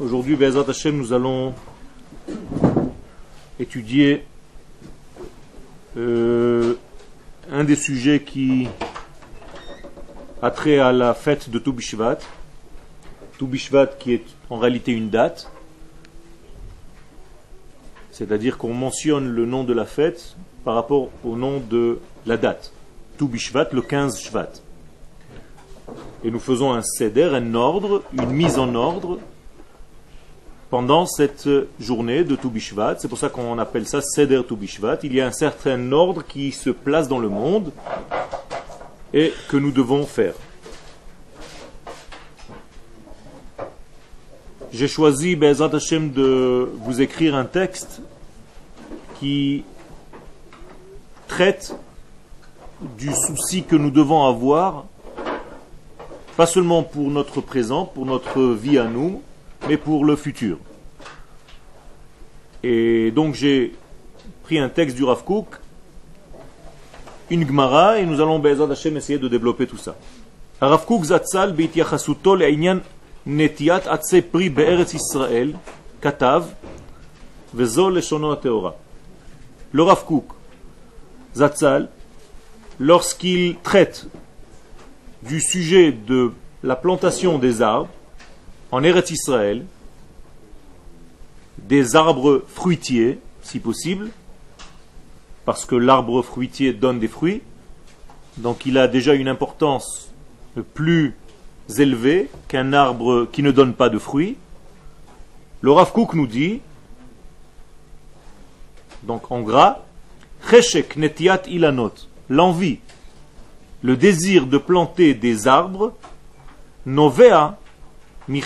Aujourd'hui, Bezat Hashem, nous allons étudier euh, un des sujets qui a trait à la fête de Toubishvat. Toubishvat qui est en réalité une date, c'est-à-dire qu'on mentionne le nom de la fête par rapport au nom de la date. Toubishvat, le 15 Shvat. Et nous faisons un seder, un ordre, une mise en ordre pendant cette journée de Toubishvat. C'est pour ça qu'on appelle ça Seder Toubishvat. Il y a un certain ordre qui se place dans le monde et que nous devons faire. J'ai choisi, Bezat Hashem, de vous écrire un texte qui traite du souci que nous devons avoir, pas seulement pour notre présent, pour notre vie à nous, mais pour le futur. Et donc j'ai pris un texte du Rav Kook, une Gemara, et nous allons, Bezat Hashem, essayer de développer tout ça. Rav Kook Zatzal beitiachasuto le'inyan netiat atse pri be'eretz Israël, katav, vezo leshono teora. Le Rav Kook Zatzal, lorsqu'il traite du sujet de la plantation des arbres en Eretz Israël, des arbres fruitiers, si possible, parce que l'arbre fruitier donne des fruits, donc il a déjà une importance plus élevée qu'un arbre qui ne donne pas de fruits. Le Rav Kook nous dit, donc en gras, Cheshek netiat ilanot, l'envie, le désir de planter des arbres, novea il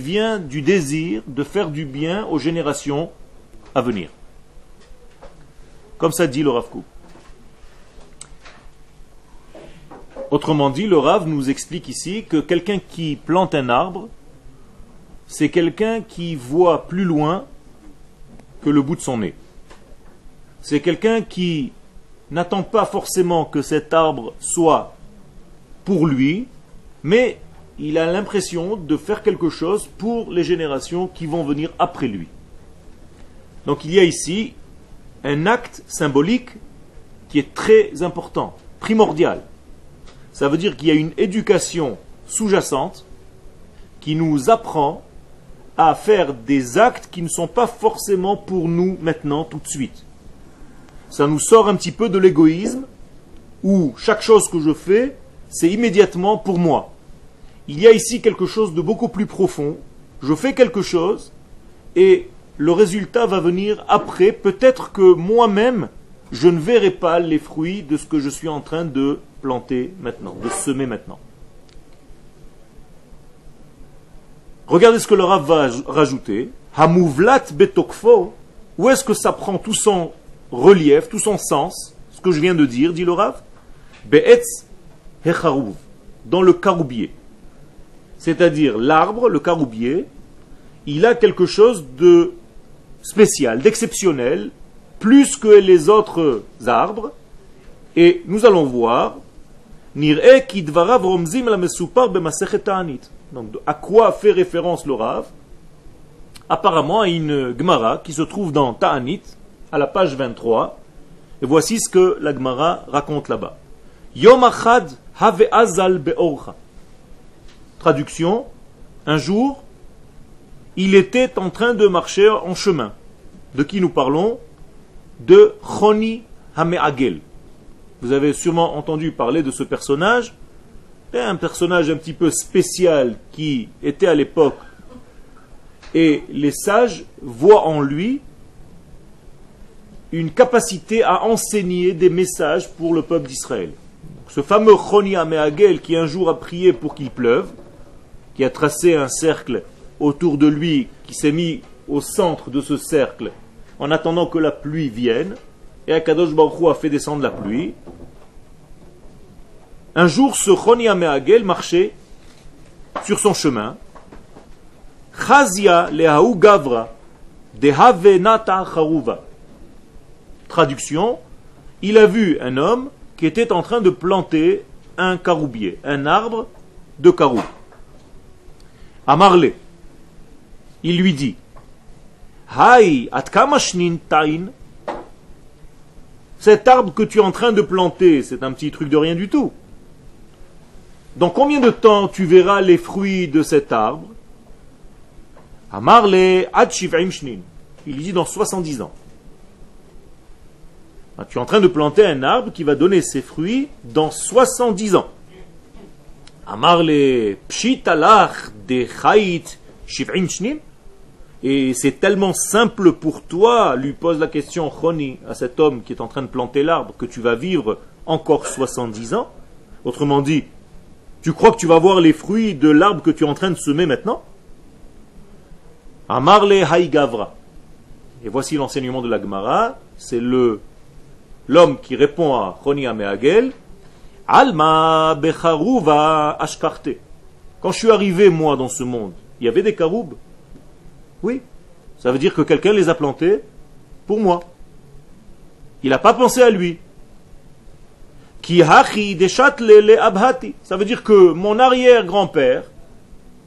vient du désir de faire du bien aux générations à venir. Comme ça dit le Rav Kook. Autrement dit, le Rav nous explique ici que quelqu'un qui plante un arbre, c'est quelqu'un qui voit plus loin que le bout de son nez. C'est quelqu'un qui n'attend pas forcément que cet arbre soit pour lui, mais il a l'impression de faire quelque chose pour les générations qui vont venir après lui. Donc il y a ici un acte symbolique qui est très important, primordial. Ça veut dire qu'il y a une éducation sous-jacente qui nous apprend à faire des actes qui ne sont pas forcément pour nous maintenant, tout de suite. Ça nous sort un petit peu de l'égoïsme où chaque chose que je fais, c'est immédiatement pour moi il y a ici quelque chose de beaucoup plus profond. Je fais quelque chose et le résultat va venir après. Peut-être que moi-même, je ne verrai pas les fruits de ce que je suis en train de planter maintenant, de semer maintenant. Regardez ce que le Rav va rajouter. Hamouvlat betokfo. Où est-ce que ça prend tout son relief, tout son sens Ce que je viens de dire, dit le Rav? Be'etz hecharouv. Dans le caroubier c'est-à-dire l'arbre, le caroubier, il a quelque chose de spécial, d'exceptionnel, plus que les autres arbres. Et nous allons voir, donc à quoi fait référence le Rav? Apparemment à une Gemara qui se trouve dans Ta'anit, à la page 23. Et voici ce que la Gemara raconte là-bas. Yom achad azal be'orcha. Traduction, un jour, il était en train de marcher en chemin. De qui nous parlons? De Choni Hameagel. Vous avez sûrement entendu parler de ce personnage. Un personnage un petit peu spécial qui était à l'époque. Et les sages voient en lui une capacité à enseigner des messages pour le peuple d'Israël. Ce fameux Choni Hameagel qui un jour a prié pour qu'il pleuve, qui a tracé un cercle autour de lui, qui s'est mis au centre de ce cercle, en attendant que la pluie vienne, et Akadosh Baruch a fait descendre la pluie. Un jour, ce Choni Ameagel marchait sur son chemin. Chazia lehaou gavra dehavenata charuva. Traduction, il a vu un homme qui était en train de planter un caroubier, un arbre de carou. Amarle, il lui dit, tain. Cet arbre que tu es en train de planter, c'est un petit truc de rien du tout. Dans combien de temps tu verras les fruits de cet arbre? Amarle ad. Il dit dans 70 ans. Ah, tu es en train de planter un arbre qui va donner ses fruits dans 70 ans. Amarle pshitalach de chait shnin. Et c'est tellement simple pour toi, lui pose la question Choni à cet homme qui est en train de planter l'arbre, que tu vas vivre encore 70 ans. Autrement dit, tu crois que tu vas voir les fruits de l'arbre que tu es en train de semer maintenant? Amarle Haïgavra. Et voici l'enseignement de la Gemara. C'est le l'homme qui répond à Choni Ameagel. Alma Becharuva Ashkarte. Quand je suis arrivé, moi, dans ce monde, il y avait des caroubes oui. Ça veut dire que quelqu'un les a plantés pour moi. Il n'a pas pensé à lui. Ça veut dire que mon arrière-grand-père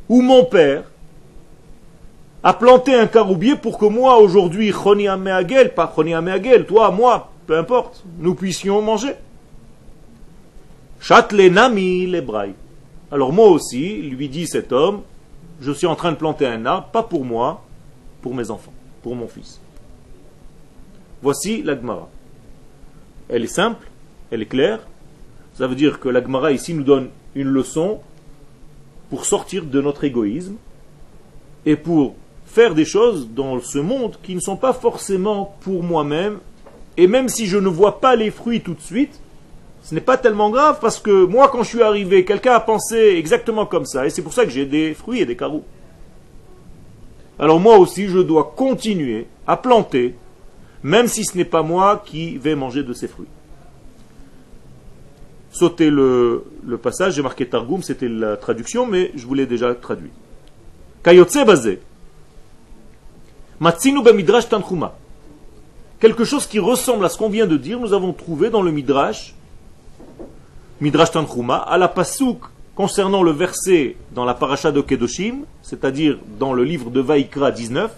ou mon père a planté un caroubier pour que moi, aujourd'hui, Choni Ameagel, pas Choni Ameagel, toi, moi, peu importe, nous puissions manger. Châtelet Nami les Alors moi aussi, lui dit cet homme, je suis en train de planter un arbre, pas pour moi, pour mes enfants, pour mon fils. Voici l'Agmara. Elle est simple, elle est claire. Ça veut dire que l'Agmara ici nous donne une leçon pour sortir de notre égoïsme et pour faire des choses dans ce monde qui ne sont pas forcément pour moi-même. Et même si je ne vois pas les fruits tout de suite, ce n'est pas tellement grave parce que moi, quand je suis arrivé, quelqu'un a pensé exactement comme ça. Et c'est pour ça que j'ai des fruits et des carreaux. Alors moi aussi, je dois continuer à planter, même si ce n'est pas moi qui vais manger de ces fruits. Sauter le, passage, j'ai marqué Targum, c'était la traduction, mais je vous l'ai déjà traduit. Kayotse bazé. Matsinu midrash tanchuma. Quelque chose qui ressemble à ce qu'on vient de dire, nous avons trouvé dans le midrash Midrash Tanchuma, à la Pasouk concernant le verset dans la paracha de Kedoshim, c'est-à-dire dans le livre de Vaikra 19,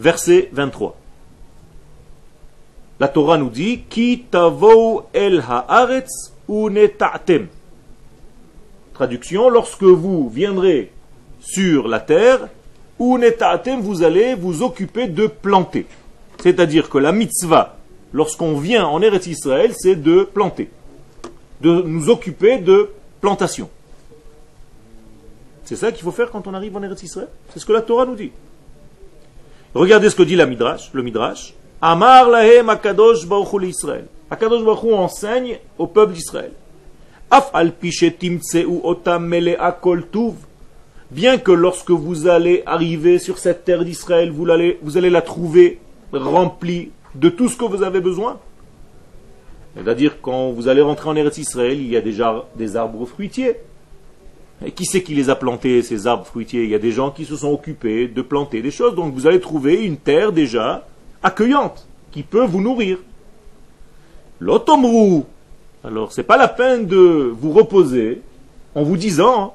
verset 23. La Torah nous dit Ki el haaretz uneta'tem. Traduction Lorsque vous viendrez sur la terre, uneta'tem, vous allez vous occuper de planter. C'est-à-dire que la mitzvah, lorsqu'on vient en Eretz Israël, c'est de planter de nous occuper de plantation. C'est ça qu'il faut faire quand on arrive en Eretz Israël? C'est ce que la Torah nous dit. Regardez ce que dit la Midrash, le Midrash. Amar lahem akadosh baruch Israël. Akadosh baruch enseigne au peuple d'Israël. Af al otam. Bien que lorsque vous allez arriver sur cette terre d'Israël, vous allez la trouver remplie de tout ce que vous avez besoin. C'est-à-dire, quand vous allez rentrer en Eretz Israël, il y a déjà des arbres fruitiers. Et qui c'est qui les a plantés, ces arbres fruitiers? Il y a des gens qui se sont occupés de planter des choses. Donc vous allez trouver une terre déjà accueillante, qui peut vous nourrir. L'automrou. Alors, c'est pas la peine de vous reposer en vous disant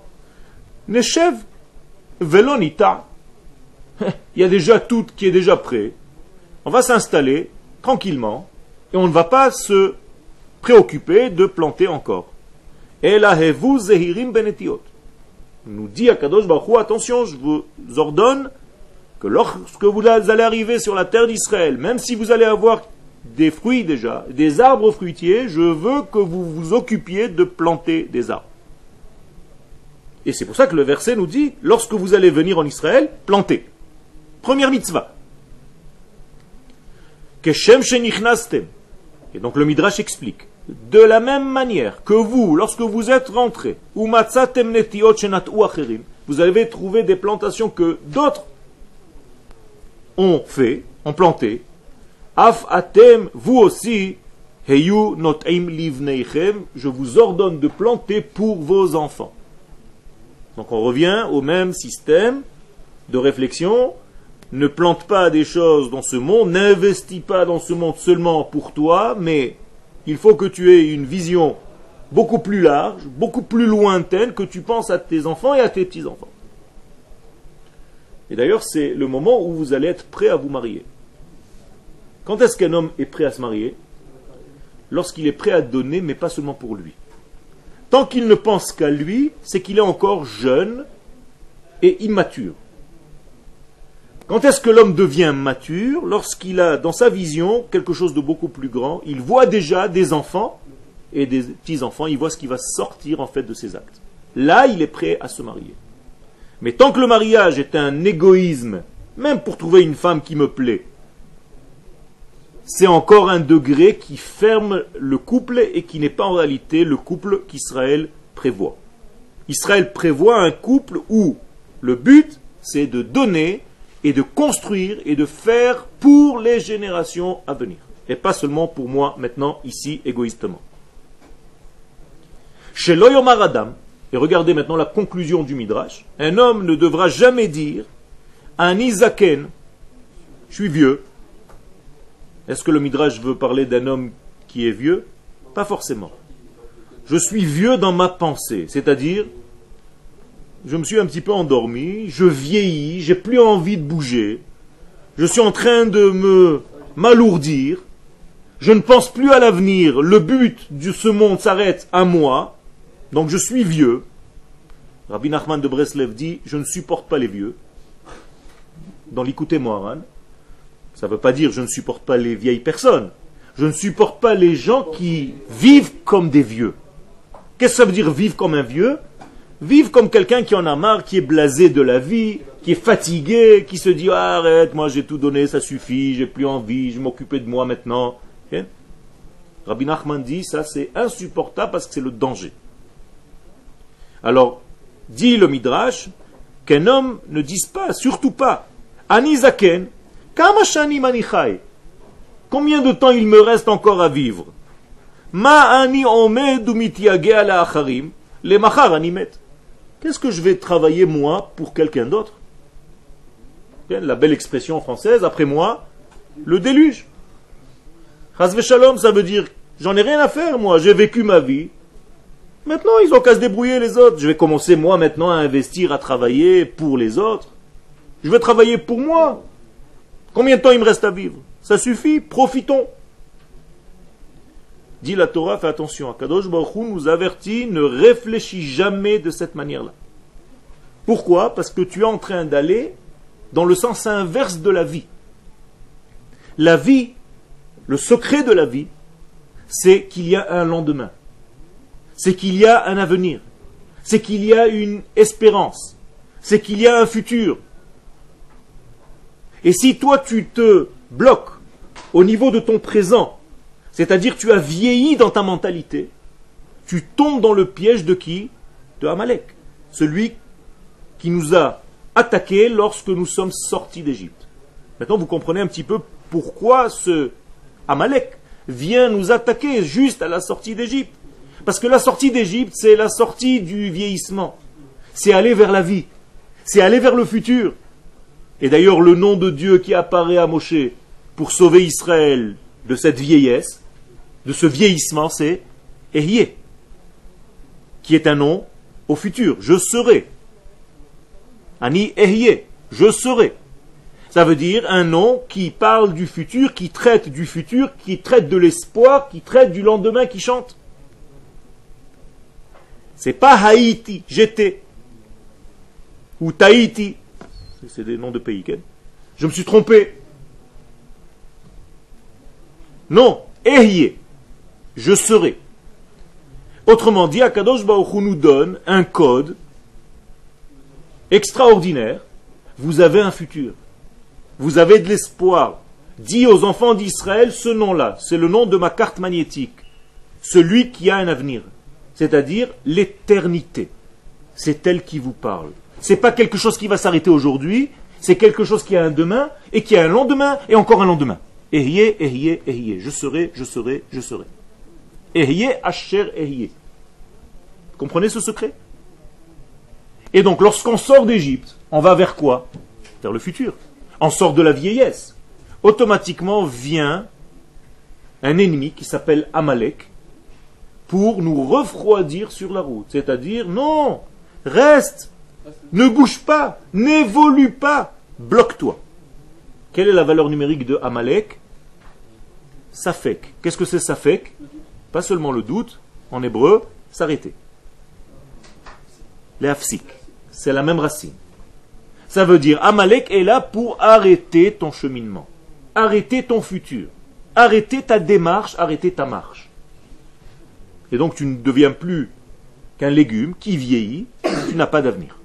Neshev velonita. Il y a déjà tout qui est déjà prêt. On va s'installer tranquillement et on ne va pas se préoccupé de planter encore. La zehirim benetiot. Nous dit Akadosh Baruch attention, je vous ordonne que lorsque vous allez arriver sur la terre d'Israël, même si vous allez avoir des fruits déjà, des arbres fruitiers, je veux que vous vous occupiez de planter des arbres. Et c'est pour ça que le verset nous dit, lorsque vous allez venir en Israël, plantez. Première mitzvah. Keshem shenichnastem. Et donc le Midrash explique. De la même manière que vous, lorsque vous êtes rentré, vous avez trouvé des plantations que d'autres ont fait, ont planté. Af atem, vous aussi, je vous ordonne de planter pour vos enfants. Donc on revient au même système de réflexion. Ne plante pas des choses dans ce monde, n'investis pas dans ce monde seulement pour toi, mais il faut que tu aies une vision beaucoup plus large, beaucoup plus lointaine, que tu penses à tes enfants et à tes petits-enfants. Et d'ailleurs, c'est le moment où vous allez être prêt à vous marier. Quand est-ce qu'un homme est prêt à se marier? Lorsqu'il est prêt à donner, mais pas seulement pour lui. Tant qu'il ne pense qu'à lui, c'est qu'il est encore jeune et immature. Quand est-ce que l'homme devient mature Lorsqu'il a dans sa vision quelque chose de beaucoup plus grand. Il voit déjà des enfants et des petits-enfants. Il voit ce qui va sortir en fait de ses actes. Là, il est prêt à se marier. Mais tant que le mariage est un égoïsme, même pour trouver une femme qui me plaît, c'est encore un degré qui ferme le couple et qui n'est pas en réalité le couple qu'Israël prévoit. Israël prévoit un couple où le but, c'est de donner et de construire et de faire pour les générations à venir. Et pas seulement pour moi maintenant, ici, égoïstement. Chez l'Oyomar Adam, et regardez maintenant la conclusion du Midrash, un homme ne devra jamais dire un Isaken, je suis vieux. Est-ce que le Midrash veut parler d'un homme qui est vieux? Pas forcément. Je suis vieux dans ma pensée, c'est-à-dire je me suis un petit peu endormi, je vieillis, j'ai plus envie de bouger, je suis en train de m'alourdir, je ne pense plus à l'avenir, le but de ce monde s'arrête à moi, donc je suis vieux. Rabbi Nachman de Breslev dit Je ne supporte pas les vieux. Dans l'écouter Moharan, ça ne veut pas dire je ne supporte pas les vieilles personnes. Je ne supporte pas les gens qui vivent comme des vieux. Qu'est-ce que ça veut dire vivre comme un vieux? Vivre comme quelqu'un qui en a marre, qui est blasé de la vie, qui est fatigué, qui se dit ah, arrête, moi j'ai tout donné, ça suffit, j'ai plus envie, je vais m'occuper de moi maintenant. Rabbi Nachman dit ça c'est insupportable parce que c'est le danger. Alors, dit le Midrash, qu'un homme ne dise pas, surtout pas, Anizaken, Kamashani Manichai. Combien de temps il me reste encore à vivre? Ma ani omed les machar. Qu'est-ce que je vais travailler moi pour quelqu'un d'autre La belle expression française, après moi, le déluge. Chazve shalom, ça veut dire, j'en ai rien à faire moi, j'ai vécu ma vie. Maintenant, ils ont qu'à se débrouiller les autres. Je vais commencer moi maintenant à investir, à travailler pour les autres. Je vais travailler pour moi. Combien de temps il me reste à vivre? Ça suffit, profitons. Dit la Torah, fais attention, Kadosh Baruch Hu nous avertit, ne réfléchis jamais de cette manière-là. Pourquoi? Parce que tu es en train d'aller dans le sens inverse de la vie. La vie, le secret de la vie, c'est qu'il y a un lendemain. C'est qu'il y a un avenir. C'est qu'il y a une espérance. C'est qu'il y a un futur. Et si toi tu te bloques au niveau de ton présent, c'est-à-dire tu as vieilli dans ta mentalité, tu tombes dans le piège de qui? De Amalek, celui qui nous a attaqués lorsque nous sommes sortis d'Égypte. Maintenant, vous comprenez un petit peu pourquoi ce Amalek vient nous attaquer juste à la sortie d'Égypte. Parce que la sortie d'Égypte, c'est la sortie du vieillissement. C'est aller vers la vie. C'est aller vers le futur. Et d'ailleurs, le nom de Dieu qui apparaît à Moshe pour sauver Israël de cette vieillesse, de ce vieillissement, c'est Ehye, qui est un nom au futur. Je serai. Ani Ehye, je serai. Ça veut dire un nom qui parle du futur, qui traite du futur, qui traite de l'espoir, qui traite du lendemain, qui chante. C'est pas Haïti, j'étais. Ou Tahiti, c'est des noms de pays. Je me suis trompé. Non, Ehye, je serai. Autrement dit, Akadosh Baruch nous donne un code extraordinaire. Vous avez un futur. Vous avez de l'espoir. Dis aux enfants d'Israël ce nom-là. C'est le nom de ma carte magnétique. Celui qui a un avenir. C'est-à-dire l'éternité. C'est elle qui vous parle. C'est pas quelque chose qui va s'arrêter aujourd'hui, c'est quelque chose qui a un demain, et qui a un lendemain, et encore un lendemain. Ehye, ehye, ehye. Je serai, je serai, je serai. Ehye, asher, ehye. Comprenez ce secret? Et donc, lorsqu'on sort d'Égypte, on va vers quoi? Vers le futur. On sort de la vieillesse. Automatiquement vient un ennemi qui s'appelle Amalek pour nous refroidir sur la route. C'est-à-dire, non, reste, ne bouge pas, n'évolue pas. bloque-toi. Quelle est la valeur numérique de Amalek? Safek. Qu'est-ce que c'est Safek? Pas seulement le doute, en hébreu, s'arrêter. Les c'est la même racine. Ça veut dire Amalek est là pour arrêter ton cheminement, arrêter ton futur, arrêter ta démarche, arrêter ta marche. Et donc tu ne deviens plus qu'un légume qui vieillit, tu n'as pas d'avenir.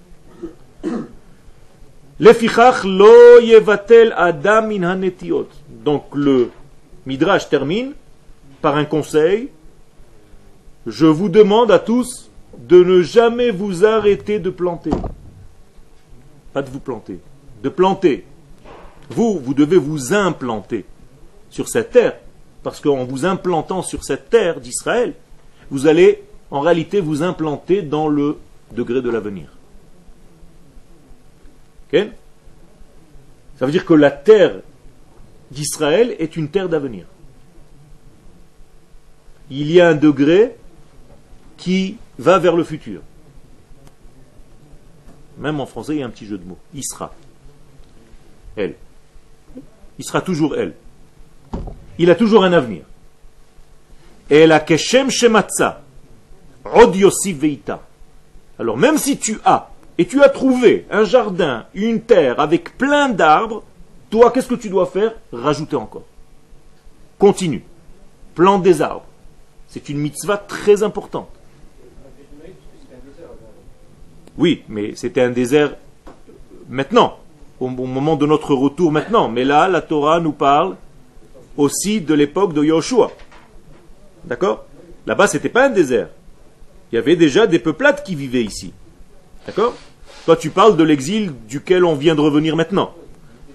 Donc le Midrash termine par un conseil. Je vous demande à tous de ne jamais vous arrêter de planter. Pas de vous planter, de planter. Vous, vous devez vous implanter sur cette terre, parce qu'en vous implantant sur cette terre d'Israël, vous allez en réalité vous implanter dans le degré de l'avenir. Ça veut dire que la terre d'Israël est une terre d'avenir. Il y a un degré qui va vers le futur. Même en français, il y a un petit jeu de mots. Isra. Elle. Il sera toujours elle. Il a toujours un avenir. Et la keshem shematza. Od veita. Alors même si tu as, et tu as trouvé un jardin, une terre avec plein d'arbres, toi, qu'est-ce que tu dois faire? Rajouter encore. Continue. Plante des arbres. C'est une mitzvah très importante. Oui, mais c'était un désert maintenant, au, moment de notre retour maintenant. Mais là, la Torah nous parle aussi de l'époque de Yahushua. D'accord? Là-bas, ce n'était pas un désert. Il y avait déjà des peuplades qui vivaient ici. D'accord? Toi, tu parles de l'exil duquel on vient de revenir maintenant.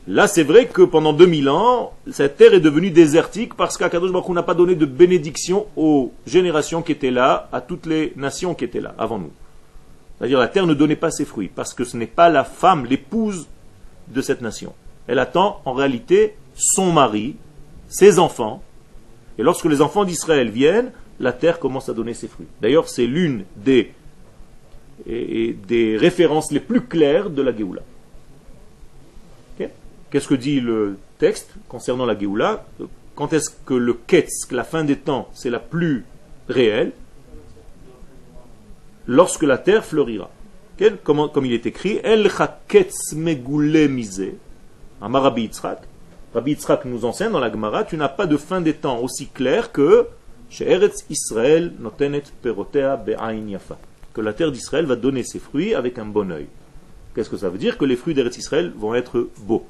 Là, c'est vrai que pendant 2000 ans, cette terre est devenue désertique parce qu'Akadosh Baruch n'a pas donné de bénédiction aux générations qui étaient là, à toutes les nations qui étaient là avant nous. C'est-à-dire la terre ne donnait pas ses fruits, parce que ce n'est pas la femme, l'épouse de cette nation. Elle attend en réalité son mari, ses enfants, et lorsque les enfants d'Israël viennent, la terre commence à donner ses fruits. D'ailleurs, c'est l'une des, des références les plus claires de la Géoula. Qu'est-ce que dit le texte concernant la Géoula? Quand est-ce que le Ketz, la fin des temps, c'est la plus réelle? Lorsque la terre fleurira. Comme, il est écrit, El chaketz megoule mise. Rabbi Yitzhak. Rabbi Yitzhak nous enseigne dans la Gemara, tu n'as pas de fin des temps aussi clair que Eretz Israël notenet perotea be'ain yafa. Que la terre d'Israël va donner ses fruits avec un bon oeil. Qu'est-ce que ça veut dire? Que les fruits d'Eretz Israël vont être beaux.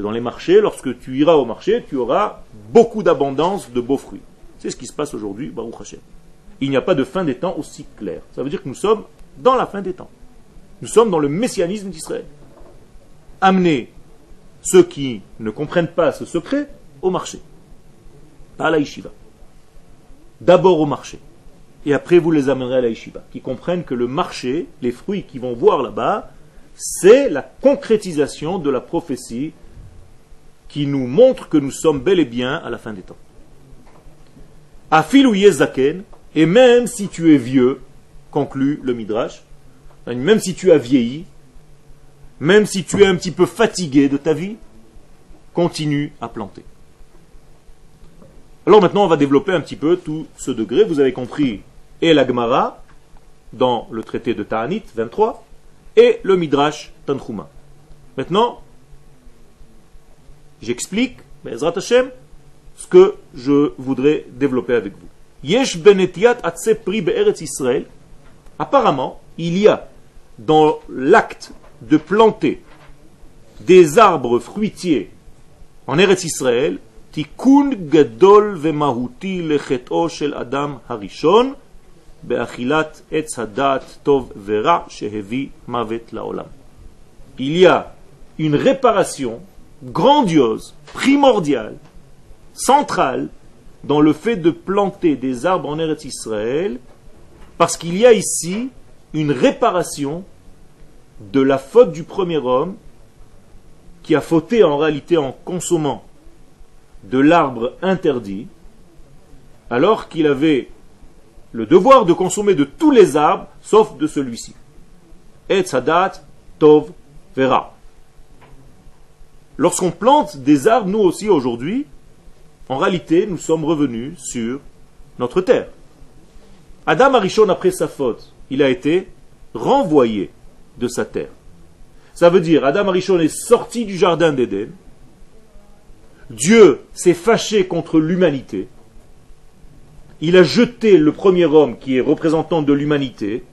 Dans les marchés, lorsque tu iras au marché, tu auras beaucoup d'abondance de beaux fruits. C'est ce qui se passe aujourd'hui, Baruch Hashem il n'y a pas de fin des temps aussi claire. Ça veut dire que nous sommes dans la fin des temps. Nous sommes dans le messianisme d'Israël. Amener ceux qui ne comprennent pas ce secret au marché. Pas à la yeshiva. D'abord au marché. Et après vous les amènerez à la yeshiva. Qui comprennent que le marché, les fruits qu'ils vont voir là-bas, c'est la concrétisation de la prophétie qui nous montre que nous sommes bel et bien à la fin des temps. Afilou yezaken, et même si tu es vieux, conclut le Midrash, même si tu as vieilli, même si tu es un petit peu fatigué de ta vie, continue à planter. Alors maintenant, on va développer un petit peu tout ce degré. Vous avez compris, et la Gemara, dans le traité de Ta'anit 23, et le Midrash Tanchuma. Maintenant, j'explique, Ezrat Hashem, ce que je voudrais développer avec vous. Yesh benetiat pri be'eretz Israël. Apparemment, il y a dans l'acte de planter des arbres fruitiers en Eretz Israël, tikun gadol vemahuti lechet'o shel adam harishon be'achilat etz hadat tov vera shehevi mavet laolam. Il y a une réparation grandiose, primordiale, centrale dans le fait de planter des arbres en Eretz Israël, parce qu'il y a ici une réparation de la faute du premier homme qui a fauté en réalité en consommant de l'arbre interdit, alors qu'il avait le devoir de consommer de tous les arbres, sauf de celui-ci. Et tov vera. Lorsqu'on plante des arbres, nous aussi aujourd'hui, en réalité, nous sommes revenus sur notre terre. Adam Arishon, après sa faute, il a été renvoyé de sa terre. Ça veut dire, Adam Arishon est sorti du jardin d'Éden. Dieu s'est fâché contre l'humanité. Il a jeté le premier homme qui est représentant de l'humanité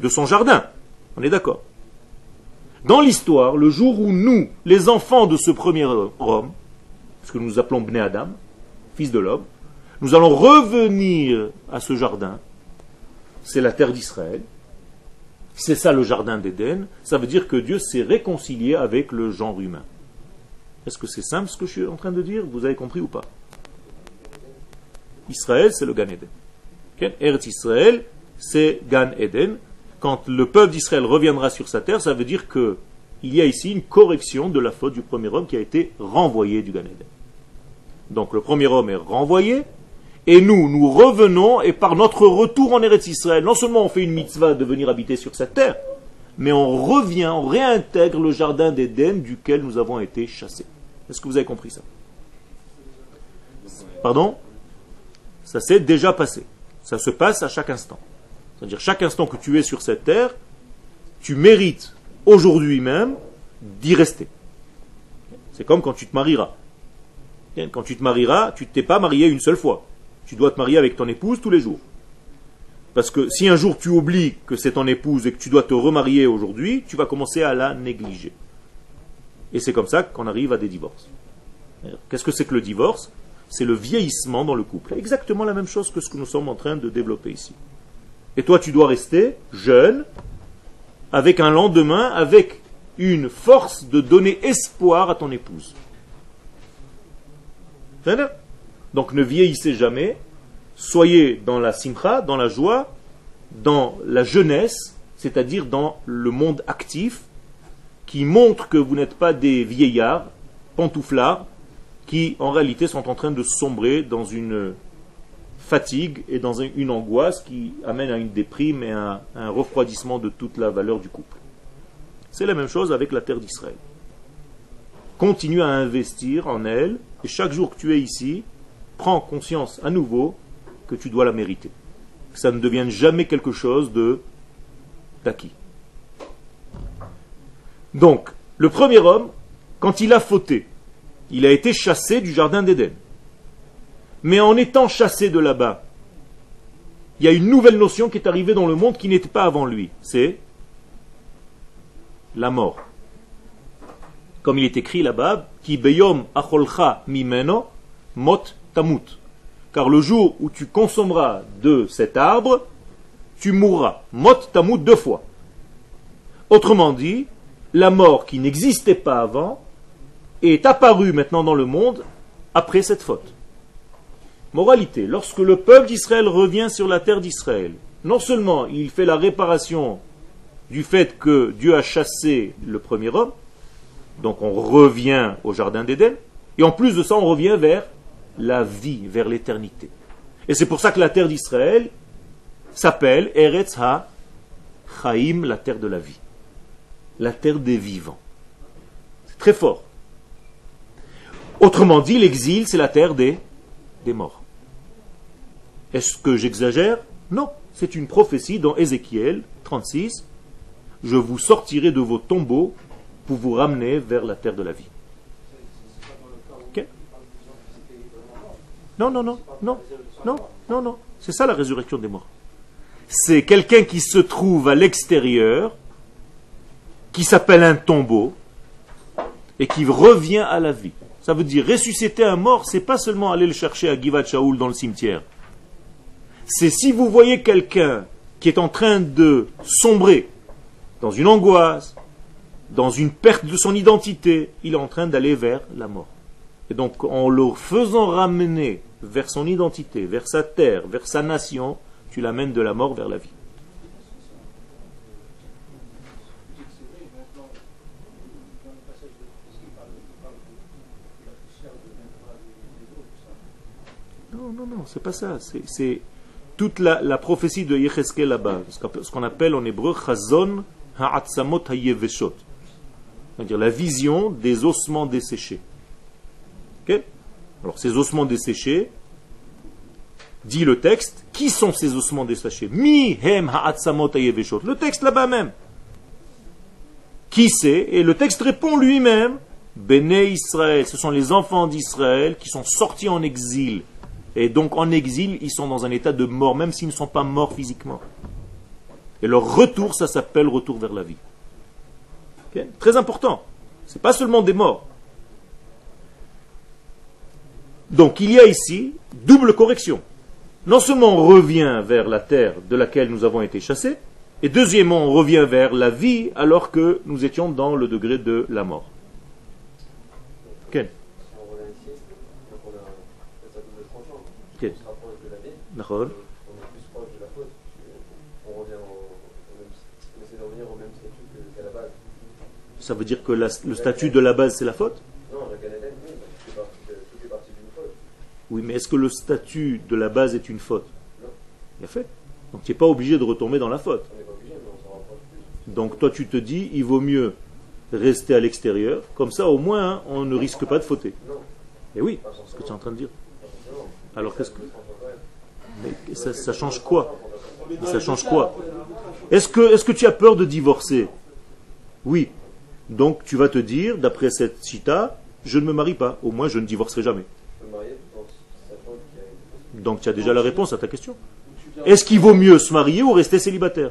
de son jardin. On est d'accord. Dans l'histoire, le jour où nous, les enfants de ce premier homme, ce que nous appelons Bné Adam, fils de l'homme, nous allons revenir à ce jardin, c'est la terre d'Israël, c'est ça le jardin d'Éden, ça veut dire que Dieu s'est réconcilié avec le genre humain. Est-ce que c'est simple ce que je suis en train de dire? Vous avez compris ou pas? Israël, c'est le Gan Eden. Eretz Israël, c'est Gan Eden. Quand le peuple d'Israël reviendra sur sa terre, ça veut dire que il y a ici une correction de la faute du premier homme qui a été renvoyé du Gan. Donc le premier homme est renvoyé, et nous, nous revenons, et par notre retour en Eretz Israël, non seulement on fait une mitzvah de venir habiter sur cette terre, mais on revient, on réintègre le jardin d'Éden duquel nous avons été chassés. Est-ce que vous avez compris ça? Pardon? Ça s'est déjà passé. Ça se passe à chaque instant. C'est-à-dire chaque instant que tu es sur cette terre, tu mérites aujourd'hui même d'y rester. C'est comme quand tu te marieras. Quand tu te marieras, tu ne t'es pas marié une seule fois. Tu dois te marier avec ton épouse tous les jours. Parce que si un jour tu oublies que c'est ton épouse et que tu dois te remarier aujourd'hui, tu vas commencer à la négliger. Et c'est comme ça qu'on arrive à des divorces. Qu'est-ce que c'est que le divorce? C'est le vieillissement dans le couple. Exactement la même chose que ce que nous sommes en train de développer ici. Et toi, tu dois rester jeune, avec un lendemain, avec une force de donner espoir à ton épouse. Donc ne vieillissez jamais, soyez dans la simcha, dans la joie, dans la jeunesse, c'est-à-dire dans le monde actif, qui montre que vous n'êtes pas des vieillards, pantouflards, qui en réalité sont en train de sombrer dans une fatigue et dans une angoisse qui amène à une déprime et à un refroidissement de toute la valeur du couple. C'est la même chose avec la terre d'Israël. Continue à investir en elle, et chaque jour que tu es ici, prends conscience à nouveau que tu dois la mériter. Que ça ne devienne jamais quelque chose de d'acquis. Donc, le premier homme, quand il a fauté, il a été chassé du jardin d'Éden. Mais en étant chassé de là-bas, il y a une nouvelle notion qui est arrivée dans le monde qui n'était pas avant lui. C'est la mort. Comme il est écrit là-bas, Ki beyom acholcha mimeno mot tamut. Car le jour où tu consommeras de cet arbre, tu mourras. Mot tamut deux fois. Autrement dit, la mort qui n'existait pas avant est apparue maintenant dans le monde après cette faute. Moralité, lorsque le peuple d'Israël revient sur la terre d'Israël, non seulement il fait la réparation du fait que Dieu a chassé le premier homme, donc on revient au jardin d'Éden, et en plus de ça on revient vers la vie, vers l'éternité. Et c'est pour ça que la terre d'Israël s'appelle Eretz Ha Chaim, la terre de la vie. La terre des vivants. C'est très fort. Autrement dit, l'exil, c'est la terre des, des morts. Est-ce que j'exagère? Non. C'est une prophétie dans Ézéchiel 36. Je vous sortirai de vos tombeaux pour vous ramener vers la terre de la vie. Non, non, non, non, non, non, non. C'est ça la résurrection des morts. C'est quelqu'un qui se trouve à l'extérieur, qui s'appelle un tombeau, et qui revient à la vie. Ça veut dire ressusciter un mort, c'est pas seulement aller le chercher à Givat Shaoul dans le cimetière. C'est si vous voyez quelqu'un qui est en train de sombrer dans une angoisse, dans une perte de son identité, il est en train d'aller vers la mort. Et donc, en le faisant ramener vers son identité, vers sa terre, vers sa nation, tu l'amènes de la mort vers la vie. Non, non, non, c'est pas ça. C'est toute la, prophétie de Yecheskel là-bas, ce qu'on appelle en hébreu Chazon Ha'atzamot Ha'yeveshot. C'est-à-dire la vision des ossements desséchés. Alors ces ossements desséchés, dit le texte, qui sont ces ossements desséchés? Mi hem Le texte là-bas même. Qui c'est? Et le texte répond lui-même Béné Israël, ce sont les enfants d'Israël qui sont sortis en exil. Et donc en exil, ils sont dans un état de mort, même s'ils ne sont pas morts physiquement. Et leur retour, ça s'appelle retour vers la vie. Très important. Ce n'est pas seulement des morts. Donc il y a ici double correction. Non seulement on revient vers la terre de laquelle nous avons été chassés, et deuxièmement on revient vers la vie alors que nous étions dans le degré de la mort. Ça veut dire que le statut de la base c'est la faute? Non, la tout est parti d'une faute. Oui, mais est-ce que le statut de la base est une faute? Non. Il a fait. Donc tu n'es pas obligé de retomber dans la faute. Donc toi tu te dis, il vaut mieux rester à l'extérieur, comme ça au moins hein, on ne risque pas de fauter. Non. Et oui, c'est ce que tu es en train de dire. Alors qu'est-ce que. Mais ça, change quoi? Ça change quoi? Est-ce que, est que tu as peur de divorcer? Oui. Donc tu vas te dire, d'après cette chita, je ne me marie pas. Au moins je ne divorcerai jamais. Donc tu as déjà la réponse à ta question. Est-ce qu'il vaut mieux se marier ou rester célibataire?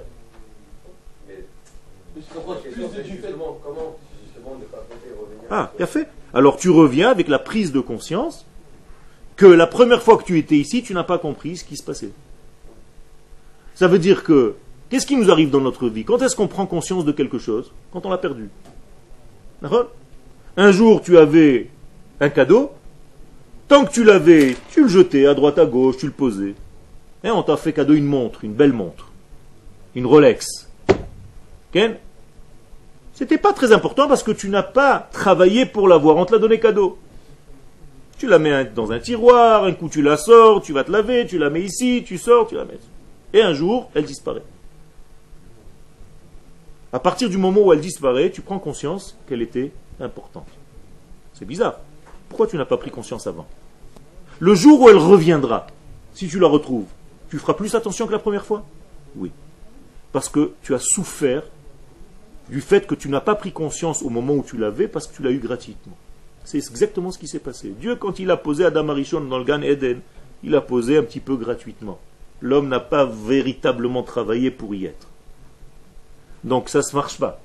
Ah, bien fait. Alors tu reviens avec la prise de conscience que la première fois que tu étais ici, tu n'as pas compris ce qui se passait. Ça veut dire que, qu'est-ce qui nous arrive dans notre vie? Quand est-ce qu'on prend conscience de quelque chose? Quand on l'a perdu. Un jour, tu avais un cadeau. Tant que tu l'avais, tu le jetais à droite, à gauche, tu le posais. Et on t'a fait cadeau une montre, une belle montre. Une Rolex. Ken? C'était pas très important parce que tu n'as pas travaillé pour l'avoir. On te l'a donné cadeau. Tu la mets dans un tiroir, un coup tu la sors, tu vas te laver, tu la mets ici, tu sors, tu la mets. Et un jour, elle disparaît. À partir du moment où elle disparaît, tu prends conscience qu'elle était importante. C'est bizarre. Pourquoi tu n'as pas pris conscience avant? Le jour où elle reviendra, si tu la retrouves, tu feras plus attention que la première fois? Oui. Parce que tu as souffert du fait que tu n'as pas pris conscience au moment où tu l'avais parce que tu l'as eu gratuitement. C'est exactement ce qui s'est passé. Dieu, quand il a posé Adam Arishon dans le Gan Eden, il a posé un petit peu gratuitement. L'homme n'a pas véritablement travaillé pour y être. Donc ça ne se marche pas.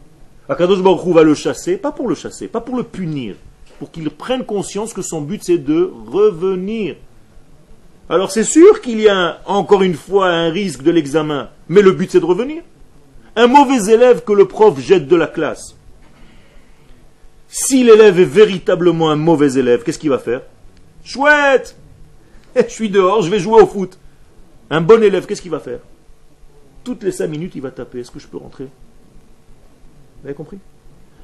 Akadosh Baruch va le chasser, pas pour le chasser, pas pour le punir, pour qu'il prenne conscience que son but c'est de revenir. Alors c'est sûr qu'il y a encore une fois un risque de l'examen, mais le but c'est de revenir. Un mauvais élève que le prof jette de la classe, si l'élève est véritablement un mauvais élève, qu'est-ce qu'il va faire? Chouette Je suis dehors, je vais jouer au foot. Un bon élève, qu'est-ce qu'il va faire? Toutes les cinq minutes, il va taper. Est-ce que je peux rentrer? Vous avez compris?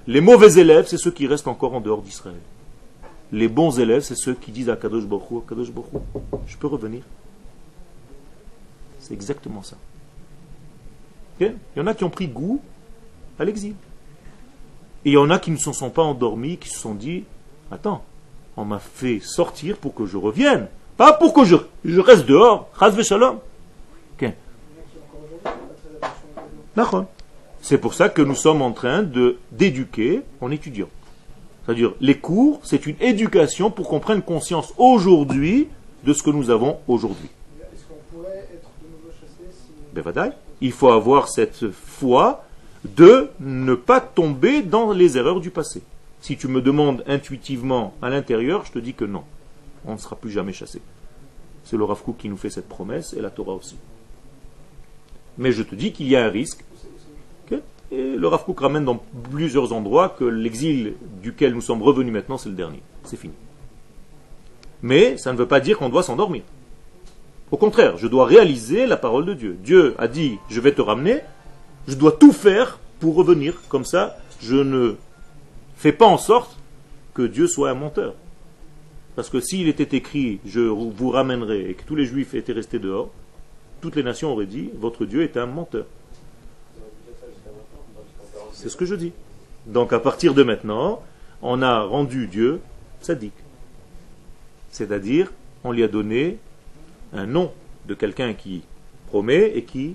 Les mauvais élèves, c'est ceux qui restent encore en dehors d'Israël. Les bons élèves, c'est ceux qui disent à Kadosh Baruch Kadosh Baruch je peux revenir C'est exactement ça. Il y en a qui ont pris goût à l'exil. Et il y en a qui ne se sont pas endormis, qui se sont dit, attends, on m'a fait sortir pour que je revienne, pas pour que je, je reste dehors. shalom. C'est pour ça que nous sommes en train de d'éduquer en étudiant. C'est-à-dire, les cours, c'est une éducation pour qu'on prenne conscience aujourd'hui de ce que nous avons aujourd'hui. Est-ce qu'on pourrait être de nouveau chassé si... Il faut avoir cette foi de ne pas tomber dans les erreurs du passé. Si tu me demandes intuitivement à l'intérieur, je te dis que non, on ne sera plus jamais chassé. C'est le Rav qui nous fait cette promesse et la Torah aussi. Mais je te dis qu'il y a un risque. et le Rav ramène dans plusieurs endroits que l'exil duquel nous sommes revenus maintenant, c'est le dernier. C'est fini. Mais ça ne veut pas dire qu'on doit s'endormir. Au contraire, je dois réaliser la parole de Dieu. Dieu a dit, je vais te ramener, je dois tout faire pour revenir. Comme ça, je ne fais pas en sorte que Dieu soit un menteur. Parce que s'il était écrit je vous ramènerai et que tous les juifs étaient restés dehors, toutes les nations auraient dit votre Dieu est un menteur. C'est ce que je dis. Donc à partir de maintenant, on a rendu Dieu sadique. C'est-à-dire, on lui a donné un nom de quelqu'un qui promet et qui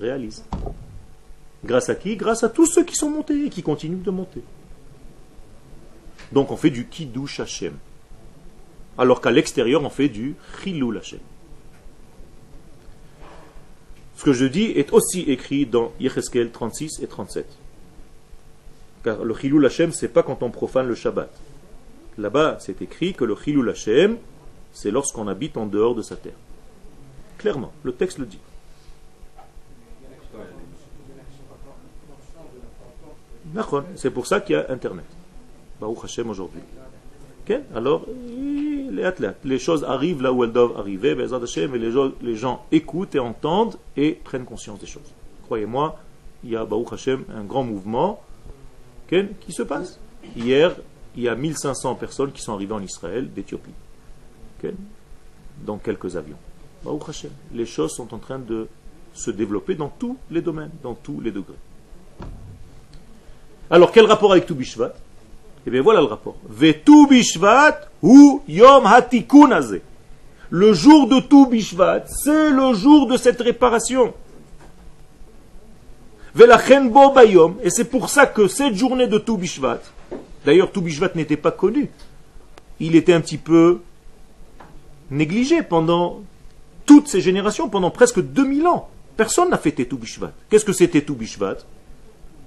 réalise. Grâce à qui Grâce à tous ceux qui sont montés et qui continuent de monter. Donc on fait du Kiddush Hashem. Alors qu'à l'extérieur, on fait du Chilul Hashem. Ce que je dis est aussi écrit dans Yecheskel 36 et 37. Car le Chilul Hashem, c'est pas quand on profane le Shabbat. Là-bas, c'est écrit que le Chilul Hashem, c'est lorsqu'on habite en dehors de sa terre. Clairement, le texte le dit. D'accord, C'est pour ça qu'il y a Internet. Baruch Hashem aujourd'hui. Alors, les athlètes, les choses arrivent là où elles doivent arriver, Hashem, et les gens, les gens écoutent et entendent et prennent conscience des choses. Croyez-moi, il y a Baruch Hashem un grand mouvement qui se passe. Hier, il y a 1500 personnes qui sont arrivées en Israël d'Éthiopie, dans quelques avions. Baruch Hashem, les choses sont en train de se développer dans tous les domaines, dans tous les degrés. Alors, quel rapport avec tout Bishvat Eh bien, voilà le rapport. Bishvat ou Yom Hatikun Le jour de tout Bishvat, c'est le jour de cette réparation. Bo Bayom, et c'est pour ça que cette journée de tout Bishvat, d'ailleurs, tout Bishvat n'était pas connu. Il était un petit peu négligé pendant toutes ces générations, pendant presque 2000 ans. Personne n'a fêté tout Bishvat. Qu'est-ce que c'était tout Bishvat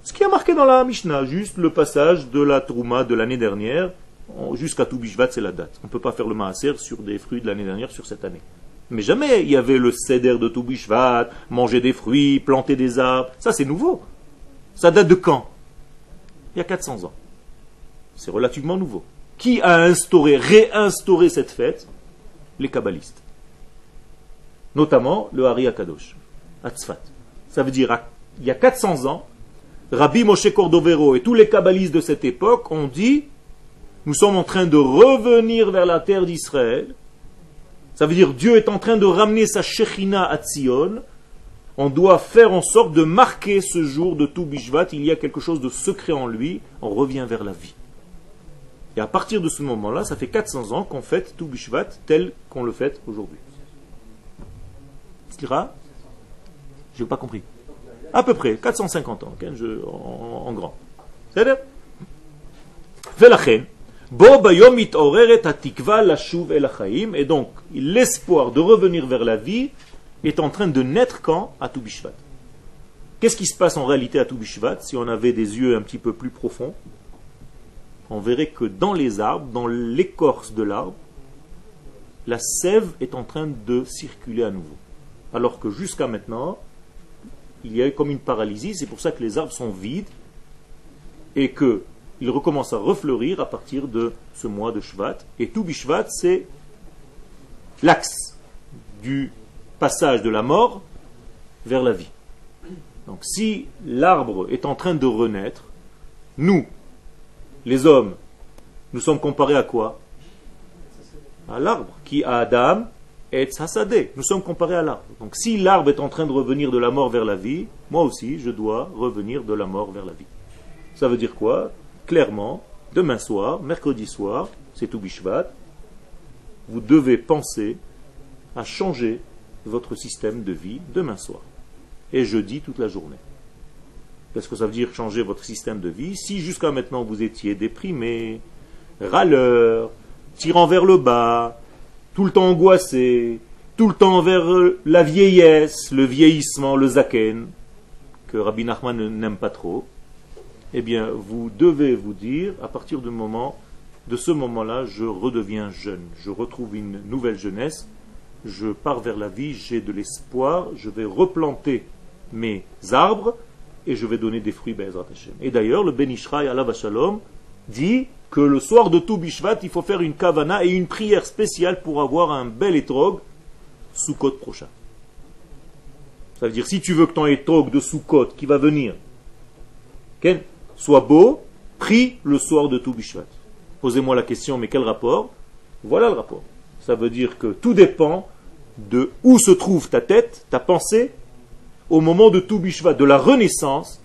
ce qui a marqué dans la Mishnah, juste le passage de la Trouma de l'année dernière, jusqu'à Toubishvat, c'est la date. On ne peut pas faire le Maaser sur des fruits de l'année dernière, sur cette année. Mais jamais il y avait le Seder de Toubishvat, manger des fruits, planter des arbres. Ça, c'est nouveau. Ça date de quand? Il y a 400 ans. C'est relativement nouveau. Qui a instauré, réinstauré cette fête? Les Kabbalistes. Notamment le Hari Akadosh, Atzfat. Ça veut dire, il y a 400 ans, Rabbi Moshe Cordovero et tous les kabbalistes de cette époque ont dit nous sommes en train de revenir vers la terre d'Israël. Ça veut dire Dieu est en train de ramener sa Shechina à Tzion. On doit faire en sorte de marquer ce jour de tout Bishvat. Il y a quelque chose de secret en lui. On revient vers la vie. Et à partir de ce moment-là, ça fait 400 ans qu'on fête tout Bishvat tel qu'on le fête aujourd'hui. Je n'ai pas compris. À peu près, 450 ans, en, en, grand. C'est-à-dire et donc l'espoir de revenir vers la vie est en train de naître quand? À Toubishvat. Qu'est-ce qui se passe en réalité à Toubishvat? Si on avait des yeux un petit peu plus profonds, on verrait que dans les arbres, dans l'écorce de l'arbre, la sève est en train de circuler à nouveau. Alors que jusqu'à maintenant, il y a comme une paralysie, c'est pour ça que les arbres sont vides et qu'ils recommencent à refleurir à partir de ce mois de Shvat. Et tout Bishvat, c'est l'axe du passage de la mort vers la vie. Donc si l'arbre est en train de renaître, nous, les hommes, nous sommes comparés à quoi? À l'arbre qui a Adam et Nous sommes comparés à l'arbre. Donc si l'arbre est en train de revenir de la mort vers la vie, moi aussi je dois revenir de la mort vers la vie. Ça veut dire quoi? Clairement, demain soir, mercredi soir, c'est tout Bishvat, vous devez penser à changer votre système de vie demain soir. Et jeudi toute la journée. Qu'est-ce que ça veut dire changer votre système de vie Si jusqu'à maintenant vous étiez déprimé, râleur, tirant vers le bas, tout le temps angoissé, tout le temps vers la vieillesse, le vieillissement, le zaken, que Rabbi Nachman n'aime pas trop, eh bien, vous devez vous dire, à partir du moment, de ce moment-là, je redeviens jeune, je retrouve une nouvelle jeunesse, je pars vers la vie, j'ai de l'espoir, je vais replanter mes arbres et je vais donner des fruits Et d'ailleurs, le Ben Ishraï, Allah dit que le soir de tout Bishvat, il faut faire une kavana et une prière spéciale pour avoir un bel étrog Sukkot prochain. Ça veut dire, si tu veux que ton étrog de Sukkot qui va venir soit beau, prie le soir de tout Bishvat. Posez-moi la question, mais quel rapport? Voilà le rapport. Ça veut dire que tout dépend de où se trouve ta tête, ta pensée, au moment de tout Bishvat, de la renaissance,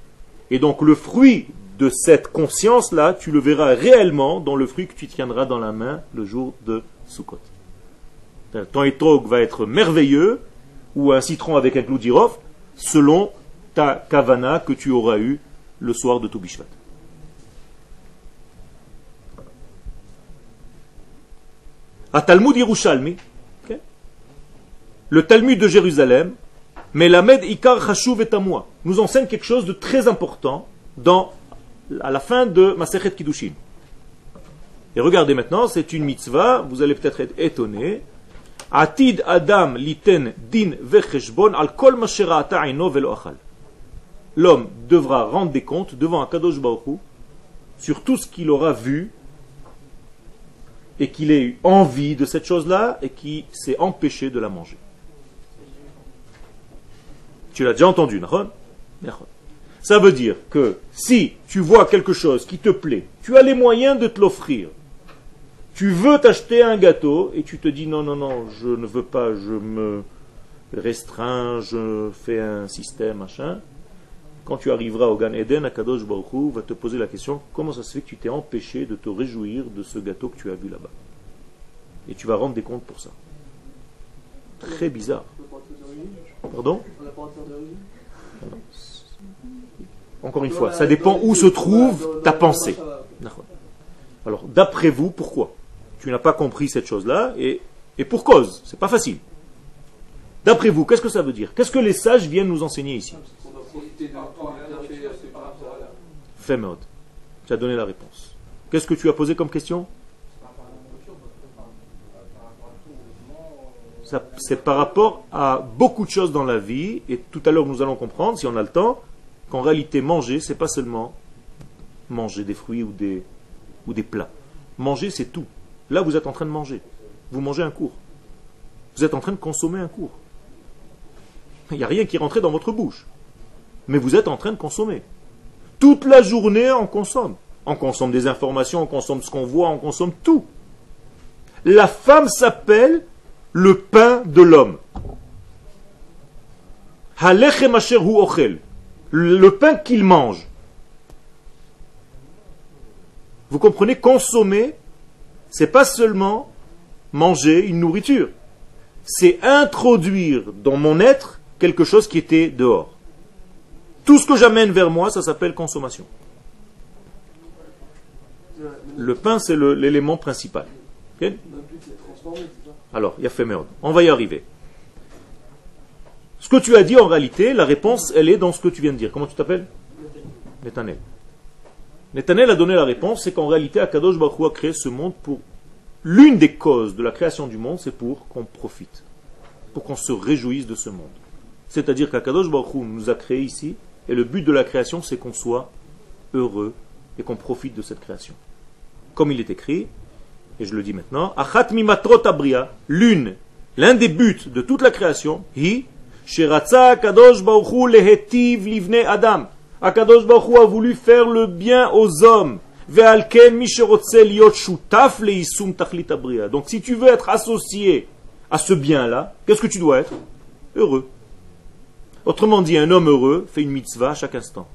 et donc le fruit de cette conscience-là, tu le verras réellement dans le fruit que tu tiendras dans la main le jour de Sukkot. Ton étrog va être merveilleux, ou un citron avec un clou d'irov, selon ta kavana que tu auras eu le soir de Toubishvat. À Talmud Yerushalmi, le Talmud de Jérusalem, mais Ikar Chashuv et nous enseigne quelque chose de très important dans, à la fin de Masechet Kiddushin. Et regardez maintenant, c'est une mitzvah, vous allez peut-être être étonné. Atid Adam liten din vecheshbon al kol. L'homme devra rendre des comptes devant un Kadosh Baruch sur tout ce qu'il aura vu et qu'il ait eu envie de cette chose-là et qui s'est empêché de la manger. Tu l'as déjà entendu, Nahon Ça veut dire que si tu vois quelque chose qui te plaît, tu as les moyens de te l'offrir. Tu veux t'acheter un gâteau et tu te dis non, non, non, je ne veux pas, je me restreins, je fais un système, machin. Quand tu arriveras au Gan Eden, Akadosh Baruch va te poser la question comment ça se fait que tu t'es empêché de te réjouir de ce gâteau que tu as vu là-bas? Et tu vas rendre des comptes pour ça. Très bizarre. Pardon? Encore une fois, ça dépend où se trouve ta pensée. Alors, d'après vous, pourquoi Tu n'as pas compris cette chose-là et, pour cause. C'est pas facile. D'après vous, qu'est-ce que ça veut dire? Qu'est-ce que les sages viennent nous enseigner ici? Femod. Tu as donné la réponse. Qu'est-ce que tu as posé comme question? C'est par rapport à beaucoup de choses dans la vie, et tout à l'heure nous allons comprendre, si on a le temps, qu'en réalité manger, c'est pas seulement manger des fruits ou des, plats. Manger, c'est tout. Là, vous êtes en train de manger. Vous mangez un cours. Vous êtes en train de consommer un cours. Il n'y a rien qui rentré dans votre bouche. Mais vous êtes en train de consommer. Toute la journée, on consomme. On consomme des informations, on consomme ce qu'on voit, on consomme tout. La femme s'appelle le pain de l'homme. Le pain qu'il mange. Vous comprenez, consommer, c'est pas seulement manger une nourriture, c'est introduire dans mon être quelque chose qui était dehors. Tout ce que j'amène vers moi, ça s'appelle consommation. Le pain, c'est l'élément principal. Alors, il y a fait. On va y arriver. Ce que tu as dit en réalité, la réponse, elle est dans ce que tu viens de dire. Comment tu t'appelles? Netanel. Netanel a donné la réponse, c'est qu'en réalité, Akadosh Baruch a créé ce monde pour... L'une des causes de la création du monde, c'est pour qu'on profite, pour qu'on se réjouisse de ce monde. C'est-à-dire qu'Akadosh Baruch nous a créés ici, et le but de la création, c'est qu'on soit heureux et qu'on profite de cette création. Comme il est écrit, et je le dis maintenant, Achat l'une, l'un des buts de toute la création, hi, Donc si tu veux être associé à ce bien-là, qu'est-ce que tu dois être? Heureux. Autrement dit, un homme heureux fait une mitzvah à chaque instant.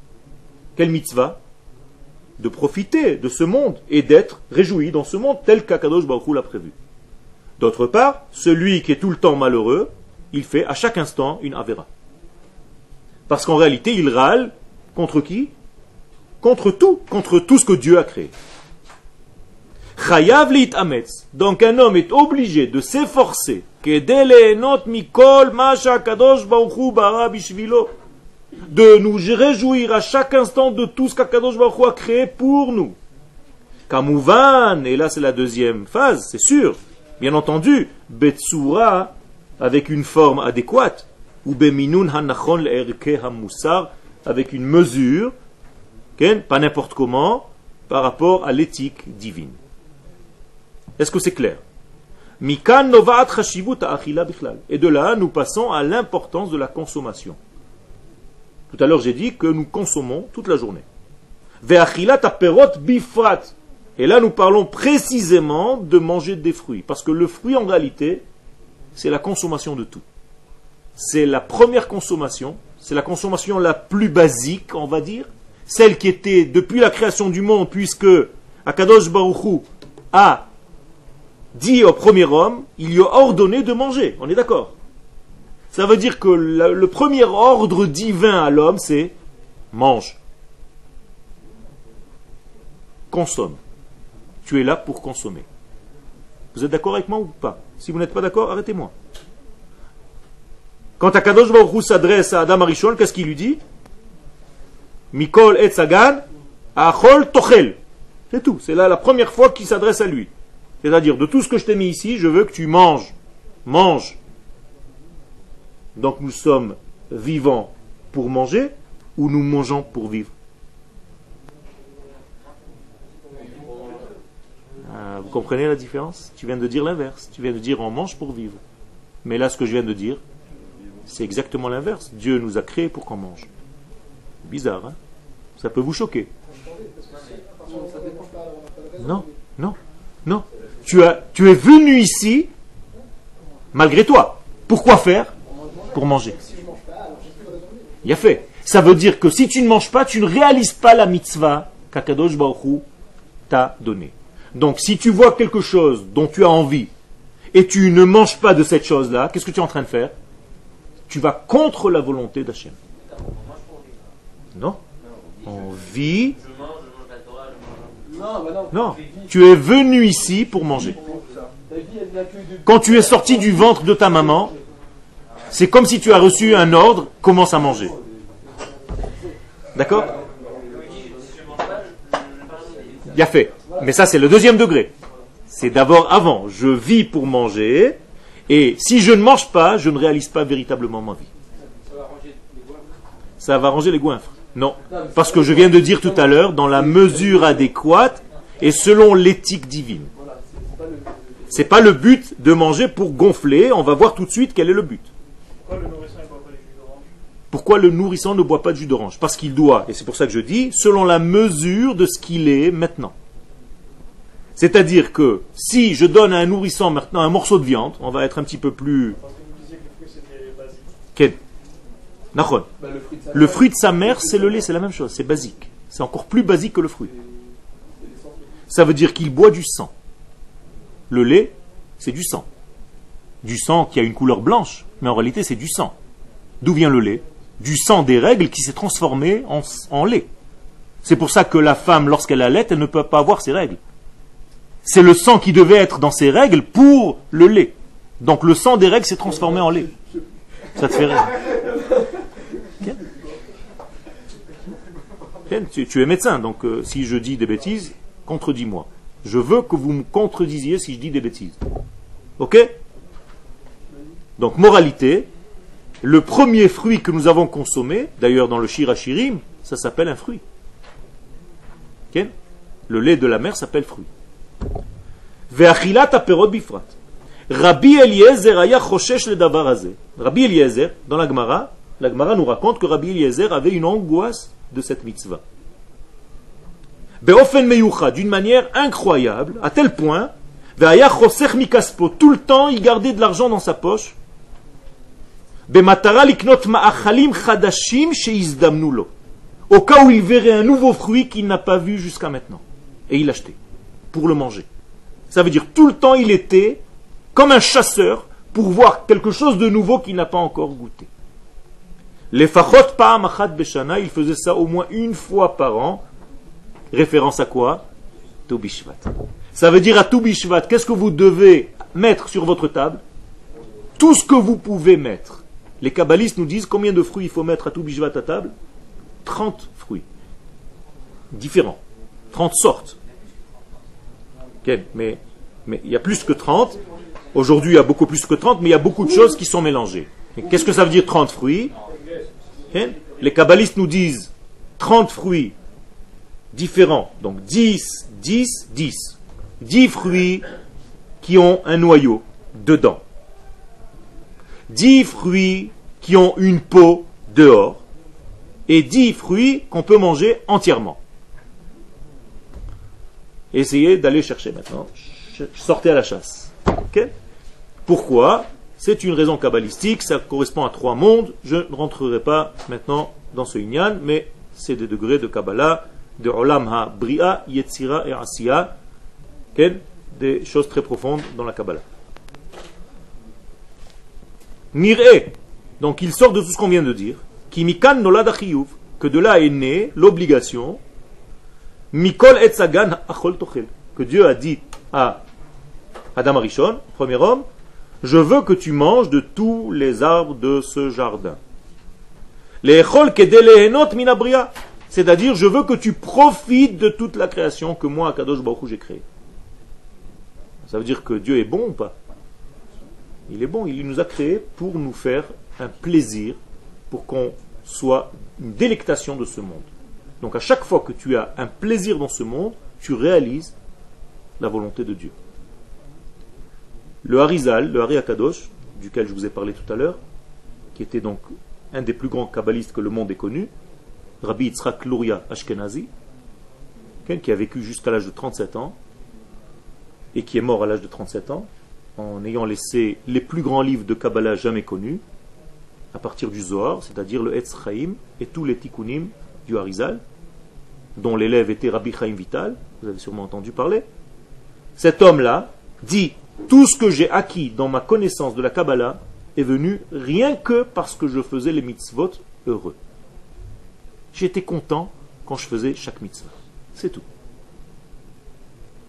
Quelle mitzvah? De profiter de ce monde et d'être réjoui dans ce monde tel qu'Akadosh Baruch l'a prévu. D'autre part, celui qui est tout le temps malheureux, il fait à chaque instant une avera. Parce qu'en réalité, il râle contre qui? Contre tout, contre tout ce que Dieu a créé. Chayav ametz. Donc un homme est obligé de s'efforcer de nous réjouir à chaque instant de tout ce qu'Akadosh Baruch a créé pour nous. Kamouvan, et là c'est la deuxième phase, c'est sûr, bien entendu, Betsura, avec une forme adéquate, ou Beminun Hanachon Hamusar, avec une mesure, pas n'importe comment, par rapport à l'éthique divine. Est-ce que c'est clair? Et de là, nous passons à l'importance de la consommation. Tout à l'heure, j'ai dit que nous consommons toute la journée. bifrat. Et là, nous parlons précisément de manger des fruits. Parce que le fruit, en réalité, c'est la consommation de tout. C'est la première consommation, c'est la consommation la plus basique, on va dire. celle qui était depuis la création du monde, puisque Akadosh Baruchou a dit au premier homme, il lui a ordonné de manger. On est d'accord? Ça veut dire que le, le premier ordre divin à l'homme, c'est mange. Consomme. Tu es là pour consommer. Vous êtes d'accord avec moi ou pas? Si vous n'êtes pas d'accord, arrêtez-moi. Quand Akadosh Baruch s'adresse à Adam Arishon, qu'est-ce qu'il lui dit? Mikol et Sagan, Achol Tochel. C'est tout. C'est là la première fois qu'il s'adresse à lui. C'est-à-dire, de tout ce que je t'ai mis ici, je veux que tu manges. Mange. Donc nous sommes vivants pour manger ou nous mangeons pour vivre? Vous comprenez la différence? Tu viens de dire l'inverse. Tu viens de dire on mange pour vivre. Mais là, ce que je viens de dire, c'est exactement l'inverse. Dieu nous a créés pour qu'on mange. Bizarre, hein? Ça peut vous choquer. Non, non, non. Tu, as, tu es venu ici, malgré toi. Pourquoi faire? Pour manger. Il a fait. Ça veut dire que si tu ne manges pas, tu ne réalises pas la mitzvah qu'Akadosh Baruch t'a donnée. Donc si tu vois quelque chose dont tu as envie et tu ne manges pas de cette chose-là, qu'est-ce que tu es en train de faire? Tu vas contre la volonté d'Hachem. Non? On vit. Non. Tu es venu ici pour manger. Quand tu es sorti du ventre de ta maman, c'est comme si tu as reçu un ordre, commence à manger. D'accord? Il a fait. Mais ça, c'est le deuxième degré. C'est d'abord avant. Je vis pour manger. Et si je ne mange pas, je ne réalise pas véritablement ma vie. Ça va ranger les goinfres. Non. Parce que je viens de dire tout à l'heure, dans la mesure adéquate et selon l'éthique divine. C'est pas le but de manger pour gonfler. On va voir tout de suite quel est le but. Pourquoi le nourrisson ne boit pas de jus d'orange? Parce qu'il doit, et c'est pour ça que je dis, selon la mesure de ce qu'il est maintenant. C'est-à-dire que si je donne à un nourrisson maintenant un morceau de viande, on va être un petit peu plus... Quel. Bah, le fruit de sa Le fruit de sa mère, c'est le lait, c'est la même chose, c'est basique. C'est encore plus basique que le fruit. Ça veut dire qu'il boit du sang. Le lait, c'est du sang. Du sang qui a une couleur blanche, mais en réalité c'est du sang. D'où vient le lait Du sang des règles qui s'est transformé en, en lait. C'est pour ça que la femme, lorsqu'elle allait, elle ne peut pas avoir ses règles. C'est le sang qui devait être dans ses règles pour le lait. Donc le sang des règles s'est transformé en lait. Ça te fait rire Ken Ken, tu, es médecin, donc euh, si je dis des bêtises, contredis-moi. Je veux que vous me contredisiez si je dis des bêtises. Ok? Donc, moralité, le premier fruit que nous avons consommé, d'ailleurs dans le Shirachirim, ça s'appelle un fruit. Ok Le lait de la mer s'appelle fruit. Rabbi Eliezer aya le. Rabbi Eliezer, dans la Gemara, la nous raconte que Rabbi Eliezer avait une angoisse de cette mitzvah. Be'ofen meyucha, d'une manière incroyable, à tel point, chosech mikaspo, tout le temps il gardait de l'argent dans sa poche, au cas où il verrait un nouveau fruit qu'il n'a pas vu jusqu'à maintenant. Et il l'achetait, pour le manger. Ça veut dire tout le temps il était comme un chasseur pour voir quelque chose de nouveau qu'il n'a pas encore goûté. Les fachot pa'am achat beshana, il faisait ça au moins une fois par an. Référence à quoi? Toubishvat. Ça veut dire à Toubishvat, qu'est-ce que vous devez mettre sur votre table? Tout ce que vous pouvez mettre. Les kabbalistes nous disent combien de fruits il faut mettre à Toubishvat à table? 30 fruits. Différents. 30 sortes. Mais il y a plus que 30. Aujourd'hui, il y a beaucoup plus que 30, mais il y a beaucoup de choses qui sont mélangées. Qu'est-ce que ça veut dire 30 fruits? Les kabbalistes nous disent 30 fruits différents. Donc 10, 10, 10. 10 fruits qui ont un noyau dedans. 10 fruits qui ont une peau dehors. Et 10 fruits qu'on peut manger entièrement. Essayez d'aller chercher maintenant. Sortez à la chasse. Pourquoi? C'est une raison kabbalistique, ça correspond à trois mondes. Je ne rentrerai pas maintenant dans ce inyan, mais c'est des degrés de Kabbalah, de Olam ha-Bria, Yetzira et Asiya, des choses très profondes dans la Kabbalah. Mir'e, donc il sort de tout ce qu'on vient de dire, qui mikan nolad que de là est née l'obligation, mikol etzagan achol tochel, que Dieu a dit à Adam Arishon, premier homme, je veux que tu manges de tous les arbres de ce jardin. Les minabria, c'est-à-dire je veux que tu profites de toute la création que moi, Kadosh Baruch j'ai créée. Ça veut dire que Dieu est bon ou pas? Il est bon, il nous a créés pour nous faire un plaisir, pour qu'on soit une délectation de ce monde. Donc à chaque fois que tu as un plaisir dans ce monde, tu réalises la volonté de Dieu. Le Harizal, le Hari Akadosh, duquel je vous ai parlé tout à l'heure, qui était donc un des plus grands kabbalistes que le monde ait connu, Rabbi Yitzhak Luria Ashkenazi, qui a vécu jusqu'à l'âge de 37 ans, et qui est mort à l'âge de 37 ans, en ayant laissé les plus grands livres de Kabbalah jamais connus, à partir du Zohar, c'est-à-dire le Etz Chaim et tous les tikkunim du Harizal, dont l'élève était Rabbi Chaim Vital, vous avez sûrement entendu parler. Cet homme-là dit Tout ce que j'ai acquis dans ma connaissance de la Kabbalah est venu rien que parce que je faisais les mitzvot heureux. J'étais content quand je faisais chaque mitzvah. C'est tout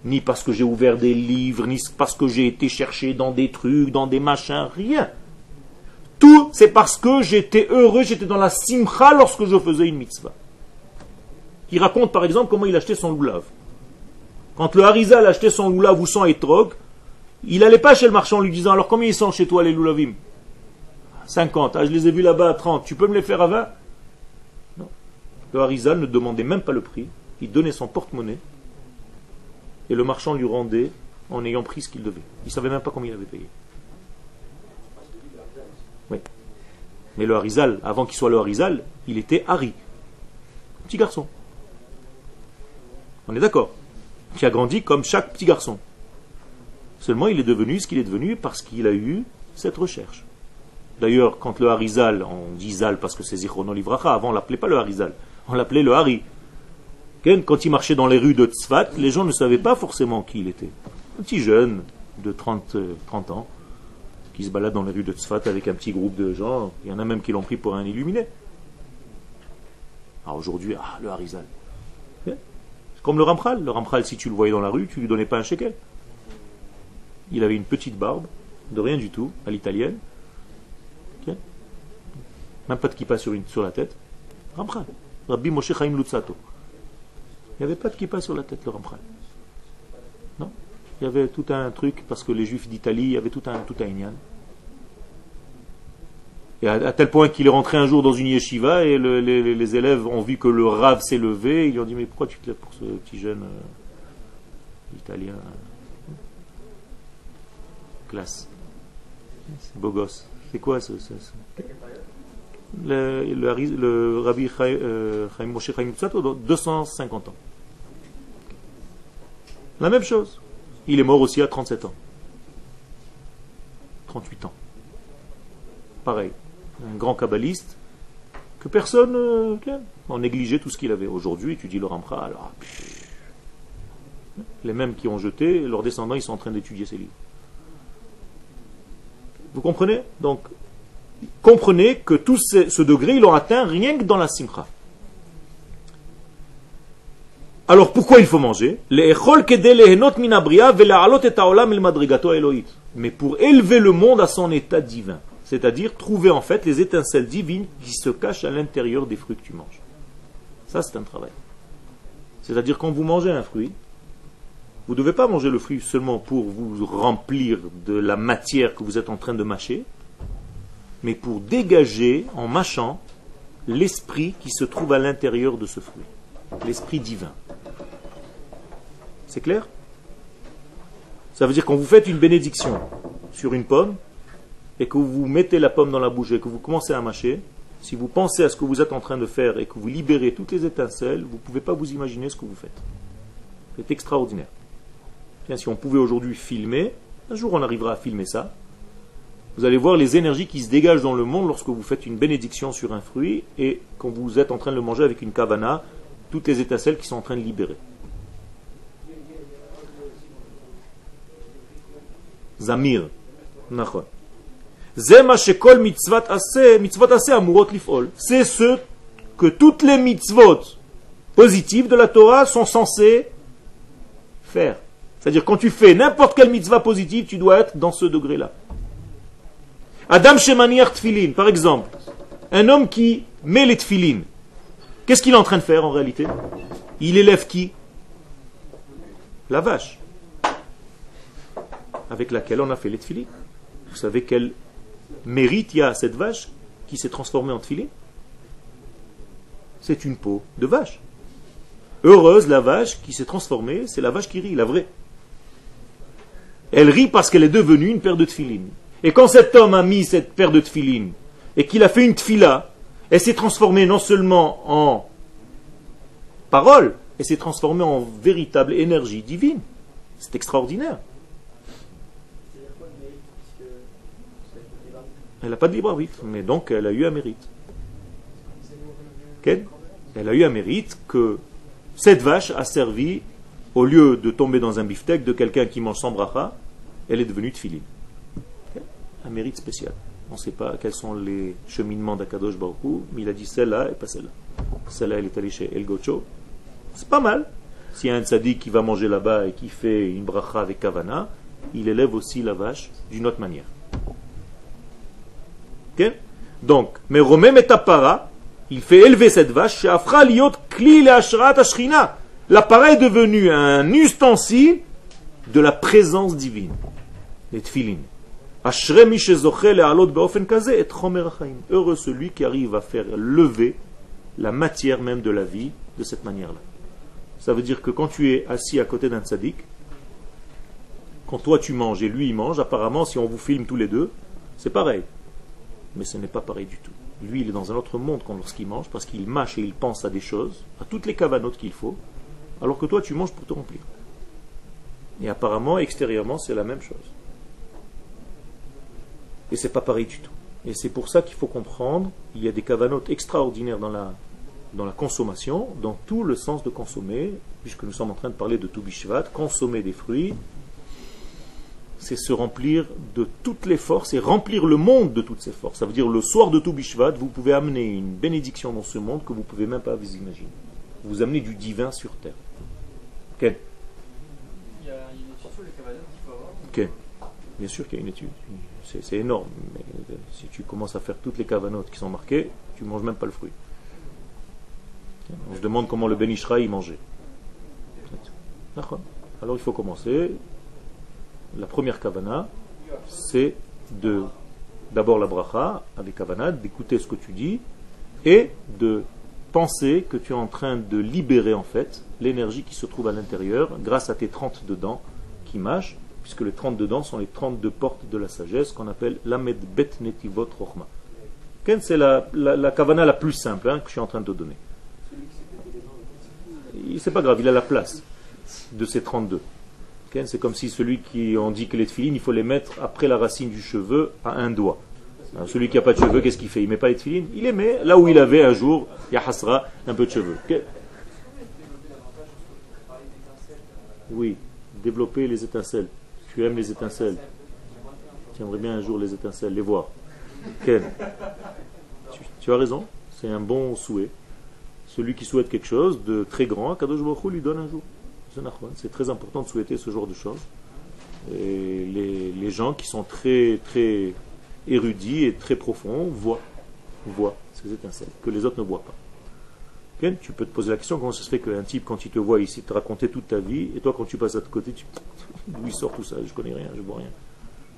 ni parce que j'ai ouvert des livres, ni parce que j'ai été chercher dans des trucs, dans des machins, rien. Tout, c'est parce que j'étais heureux, j'étais dans la simcha lorsque je faisais une mitzvah. Il raconte par exemple comment il achetait son loulav. Quand le Harizal achetait son loulav ou son etrog, il n'allait pas chez le marchand en lui disant Alors combien ils sont chez toi les loulavim? 50. Ah, je les ai vus là-bas à 30. Tu peux me les faire à 20 Non. Le Harizal ne demandait même pas le prix. Il donnait son porte-monnaie et le marchand lui rendait en ayant pris ce qu'il devait. Il ne savait même pas combien il avait payé. Oui. Mais le Harizal, avant qu'il soit le Harizal, il était Harry. Petit garçon. On est d'accord Qui a grandi comme chaque petit garçon. Seulement, il est devenu ce qu'il est devenu parce qu'il a eu cette recherche. D'ailleurs, quand le Harizal, on dit Zal parce que c'est Zichrono Livracha, avant on l'appelait pas le Harizal, on l'appelait le Hari. Quand il marchait dans les rues de Tzfat, les gens ne savaient pas forcément qui il était. Un petit jeune de 30, 30 euh, ans qui se balade dans les rues de Tzfat avec un petit groupe de gens. Il y en a même qui l'ont pris pour un illuminé. Alors aujourd'hui, ah, le Harizal. Comme le Ramchal. Le Ramchal, si tu le voyais dans la rue, tu lui donnais pas un shekel. Il avait une petite barbe, de rien du tout, à l'italienne. Même pas de kippa sur, une, sur la tête. Ramchal. Rabbi Moshe Chaim Lutzato. Il n'y avait pas de kippa sur la tête, le Ramchal. Non? Il y avait tout un truc, parce que les juifs d'Italie, il y avait tout un, tout un. Et à, tel point qu'il est rentré un jour dans une yeshiva et les, élèves ont vu que le rave s'est levé. Ils lui ont dit Mais pourquoi tu te lèves pour ce petit jeune euh, italien Classe? Beau gosse. C'est quoi ce, Le, rabbi euh, Chaim, Moshe Chaim 250 ans. La même chose. Il est mort aussi à 37 ans. 38 ans. Pareil. Un grand kabbaliste que personne euh, en négligeait tout ce qu'il avait. Aujourd'hui, tu dis le Ramcha, alors. Les mêmes qui ont jeté, leurs descendants, ils sont en train d'étudier ces livres. Vous comprenez? Donc, comprenez que tout ce, ce degré, ils l'ont atteint rien que dans la simcha. Alors pourquoi il faut manger? Mais pour élever le monde à son état divin. C'est-à-dire trouver en fait les étincelles divines qui se cachent à l'intérieur des fruits que tu manges. Ça, c'est un travail. C'est-à-dire quand vous mangez un fruit, vous ne devez pas manger le fruit seulement pour vous remplir de la matière que vous êtes en train de mâcher, mais pour dégager en mâchant l'esprit qui se trouve à l'intérieur de ce fruit, l'esprit divin. C'est clair? Ça veut dire quand vous faites une bénédiction sur une pomme et que vous mettez la pomme dans la bouche et que vous commencez à mâcher, si vous pensez à ce que vous êtes en train de faire et que vous libérez toutes les étincelles, vous ne pouvez pas vous imaginer ce que vous faites. C'est extraordinaire. si on pouvait aujourd'hui filmer, un jour on arrivera à filmer ça, Vous allez voir les énergies qui se dégagent dans le monde lorsque vous faites une bénédiction sur un fruit et quand vous êtes en train de le manger avec une kavana, toutes les étincelles qui sont en train de libérer. Zamir. C'est ce que toutes les mitzvot positives de la Torah sont censées faire. C'est-à-dire quand tu fais n'importe quelle mitzvah positive, tu dois être dans ce degré-là. Adam Shemaniach Tfilin, par exemple, un homme qui met les tfilin, qu'est-ce qu'il est en train de faire en réalité? Il élève qui? La vache, avec laquelle on a fait les tfilin. Vous savez quel mérite il y a cette vache qui s'est transformée en tfilin C'est une peau de vache. Heureuse la vache qui s'est transformée, c'est la vache qui rit, la vraie. Elle rit parce qu'elle est devenue une paire de tfilin. Et quand cet homme a mis cette paire de tfilin et qu'il a fait une tfila, elle s'est transformée non seulement en parole, elle s'est transformée en véritable énergie divine. C'est extraordinaire. Elle n'a pas de libre arbitre, mais donc elle a eu un mérite. Elle a eu un mérite que cette vache a servi, au lieu de tomber dans un beefsteak de quelqu'un qui mange sans bracha, elle est devenue tfilin. Un mérite spécial. On ne sait pas quels sont les cheminements d'Akadosh Baruch mais il a dit celle-là et pas celle-là. Celle-là, elle est allée chez El Gocho. C'est pas mal. A un tzaddik qui va manger là-bas et qui fait une bracha avec kavana, il élève aussi la vache d'une autre manière. Donc, mais Romem et Tapara, il fait élever cette vache, Afra liot kli. L'appareil est devenu un ustensile de la présence divine, les tfilin. Heureux celui qui arrive à faire lever la matière même de la vie de cette manière-là. Ça veut dire que quand tu es assis à côté d'un tzaddik, quand toi tu manges et lui il mange, apparemment si on vous filme tous les deux, c'est pareil. Mais ce n'est pas pareil du tout. Lui il est dans un autre monde quand lorsqu'il mange, parce qu'il mâche et il pense à des choses, à toutes les cavanotes qu'il faut, alors que toi tu manges pour te remplir. Et apparemment, extérieurement, c'est la même chose. Et c'est pas pareil du tout. Et c'est pour ça qu'il faut comprendre, il y a des cavanotes extraordinaires dans la, dans la consommation, dans tout le sens de consommer, puisque nous sommes en train de parler de Toubishvat, consommer des fruits, c'est se remplir de toutes les forces et remplir le monde de toutes ces forces. Ça veut dire le soir de Toubishvat, vous pouvez amener une bénédiction dans ce monde que vous ne pouvez même pas vous imaginer. Vous amenez du divin sur terre. Ok Il y a une étude sur qu'il faut avoir. Ok. Bien sûr qu'il y a une étude. C'est énorme. Mais euh, si tu commences à faire toutes les cavanotes qui sont marquées, tu ne manges même pas le fruit. On se demande comment le Ben Ishraï mangeait. D'accord. Alors il faut commencer. La première kavana, c'est de d'abord la bracha avec kavana, d'écouter ce que tu dis et de penser que tu es en train de libérer en fait l'énergie qui se trouve à l'intérieur grâce à tes 32 dents qui mâchent, puisque les 32 dents sont les 32 portes de la sagesse qu'on appelle l'amed bet netivot rochma. C'est la, la, la kavana la plus simple hein, que je suis en train de te donner. C'est pas grave, il a la place de ces 32. C'est comme si celui qui on dit que les tefilines, il faut les mettre après la racine du cheveu à un doigt. Celui qui n'a pas de cheveux, qu'est-ce qu'il fait? Il met pas les tefilines Il les met là où il avait un jour, il hasra, un peu de cheveux. Ok Oui, développer les étincelles. Tu aimes les étincelles. Tu aimerais bien un jour les étincelles, les voir. Tu, as raison, c'est un bon souhait. Celui qui souhaite quelque chose de très grand, Kadosh Baruch lui donne un jour. C'est très important de souhaiter ce genre de choses. Et les, gens qui sont très, très érudits et très profonds voient, voient ces étincelles, que les autres ne voient pas. Tu peux te poser la question comment ça se fait qu'un type, quand il te voit ici, te raconter toute ta vie, et toi, quand tu passes à côté, tu d'où il sort tout ça Je connais rien, je vois rien.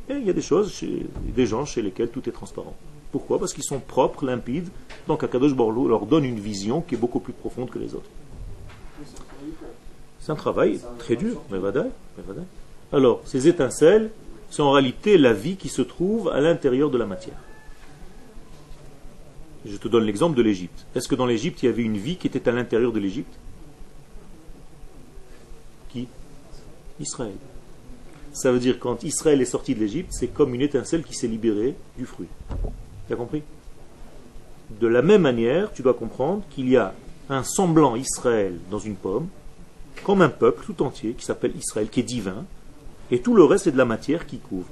Et il y a des choses, chez, des gens chez lesquels tout est transparent. Pourquoi? Parce qu'ils sont propres, limpides. Donc Akadosh Borloo leur donne une vision qui est beaucoup plus profonde que les autres. C'est un travail très dur, mais. Alors, ces étincelles sont en réalité la vie qui se trouve à l'intérieur de la matière. Je te donne l'exemple de l'Égypte. Est-ce que dans l'Égypte, il y avait une vie qui était à l'intérieur de l'Égypte? Qui? Israël. Ça veut dire quand Israël est sorti de l'Égypte, c'est comme une étincelle qui s'est libérée du fruit. Tu as compris? De la même manière, tu dois comprendre qu'il y a un semblant Israël dans une pomme, comme un peuple tout entier qui s'appelle Israël, qui est divin, et tout le reste est de la matière qui couvre.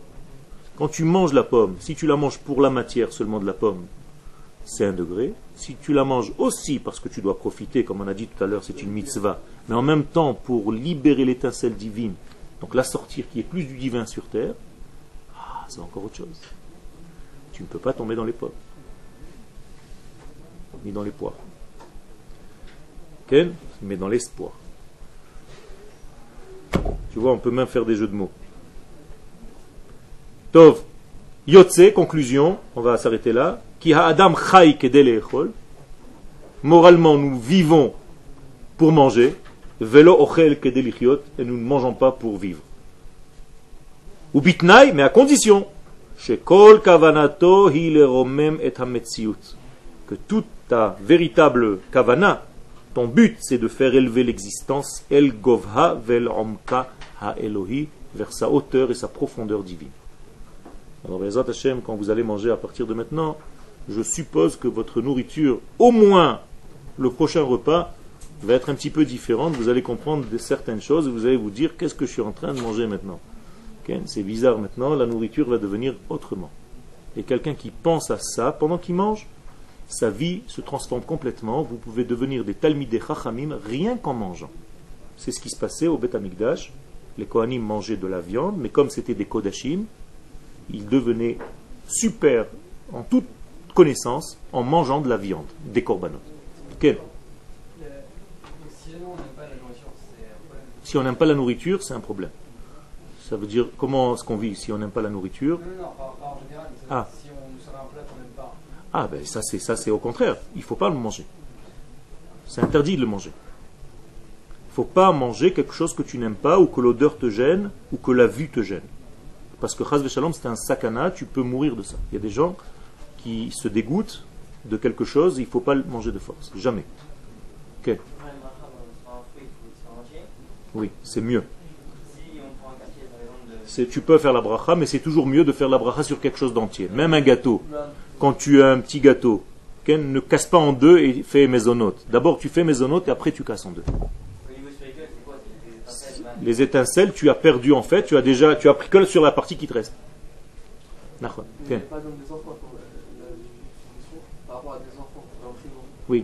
Quand tu manges la pomme, si tu la manges pour la matière seulement de la pomme, c'est un degré. Si tu la manges aussi parce que tu dois profiter, comme on a dit tout à l'heure, c'est une mitzvah, mais en même temps pour libérer l'étincelle divine, donc la sortir qui est plus du divin sur terre, ah, c'est encore autre chose. Tu ne peux pas tomber dans les pommes, ni dans les poires. Mais dans l'espoir. Tu vois, on peut même faire des jeux de mots. Tov, Yotze, conclusion, on va s'arrêter là. Ki ha'adam chai kedele echol. Moralement, nous vivons pour manger. Velo ochel kedelichiot. Et nous ne mangeons pas pour vivre. Ou bitnai, mais à condition. Shekol kavanato hi leromem et hametziut. Que toute ta véritable kavana, ton but, c'est de faire élever l'existence, el govha vel omka ha Elohi, vers sa hauteur et sa profondeur divine. Alors, Bezat Hashem, quand vous allez manger à partir de maintenant, je suppose que votre nourriture, au moins le prochain repas, va être un petit peu différente. Vous allez comprendre certaines choses et vous allez vous dire qu'est-ce que je suis en train de manger maintenant? C'est bizarre maintenant, la nourriture va devenir autrement. Et quelqu'un qui pense à ça pendant qu'il mange, sa vie se transforme complètement. Vous pouvez devenir des Talmidei Chachamim rien qu'en mangeant. C'est ce qui se passait au Beth Amikdash. Les Kohanim mangeaient de la viande, mais comme c'était des Kodashim, ils devenaient super en toute connaissance en mangeant de la viande, des korbanot. Ok Le- Si on n'aime pas la nourriture, c'est un problème. Ça veut dire comment est-ce qu'on vit si on n'aime pas la nourriture? Non, non, non, en général. Ah. Si on nous sert un plat qu'on n'aime pas, Ah ben ça c'est ça c'est au contraire. Il faut pas le manger. C'est interdit de le manger. Il faut pas manger quelque chose que tu n'aimes pas ou que l'odeur te gêne ou que la vue te gêne. Parce que chas shalom c'est un sakana, tu peux mourir de ça. Il y a des gens qui se dégoûtent de quelque chose, il faut pas le manger de force, jamais. Ok, Prendre une bracha dans- sur un fruit, il faut le faire entier. oui, c'est mieux. Tu peux faire la bracha, mais c'est toujours mieux de faire la bracha sur quelque chose d'entier. Même un gâteau. Quand tu as un petit gâteau, ne casse pas en deux et fais mésonote. D'abord tu fais mésonote et après tu casses en deux. Les étincelles, tu as perdu en fait, tu as déjà, tu as pris que sur la partie qui te reste. D'accord. Mais Ok. Par exemple, des enfants, quand, la définition, par rapport à des enfants en prison. Oui.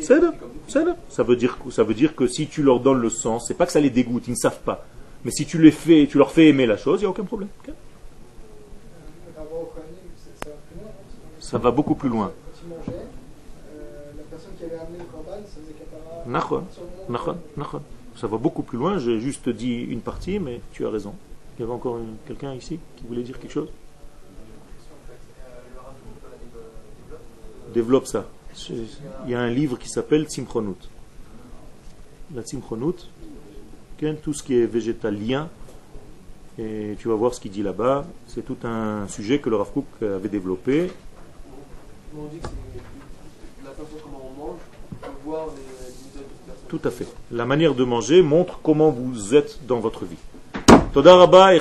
Ça, veut dire, que- ça veut dire que si tu leur donnes le sang, c'est pas que ça les dégoûte, ils ne savent pas. Mais si tu les fais, tu leur fais aimer la chose, il n'y a aucun problème. Ça va beaucoup plus loin. Ça va beaucoup plus loin. J'ai juste dit une partie, mais tu as raison. Il y avait encore quelqu'un ici qui voulait dire quelque chose? Développe, ça. Il y a un livre qui s'appelle Tzimchonut. La Tzimchonut, Ken, tout ce qui est végétalien, et tu vas voir ce qu'il dit là-bas. C'est tout un sujet que le Rav Kook avait développé. On dit que c'est la façon comment on mange, on peut voir les, les méthodes de personne. Tout à fait. La manière de manger montre comment vous êtes dans votre vie. Toda Rabba et.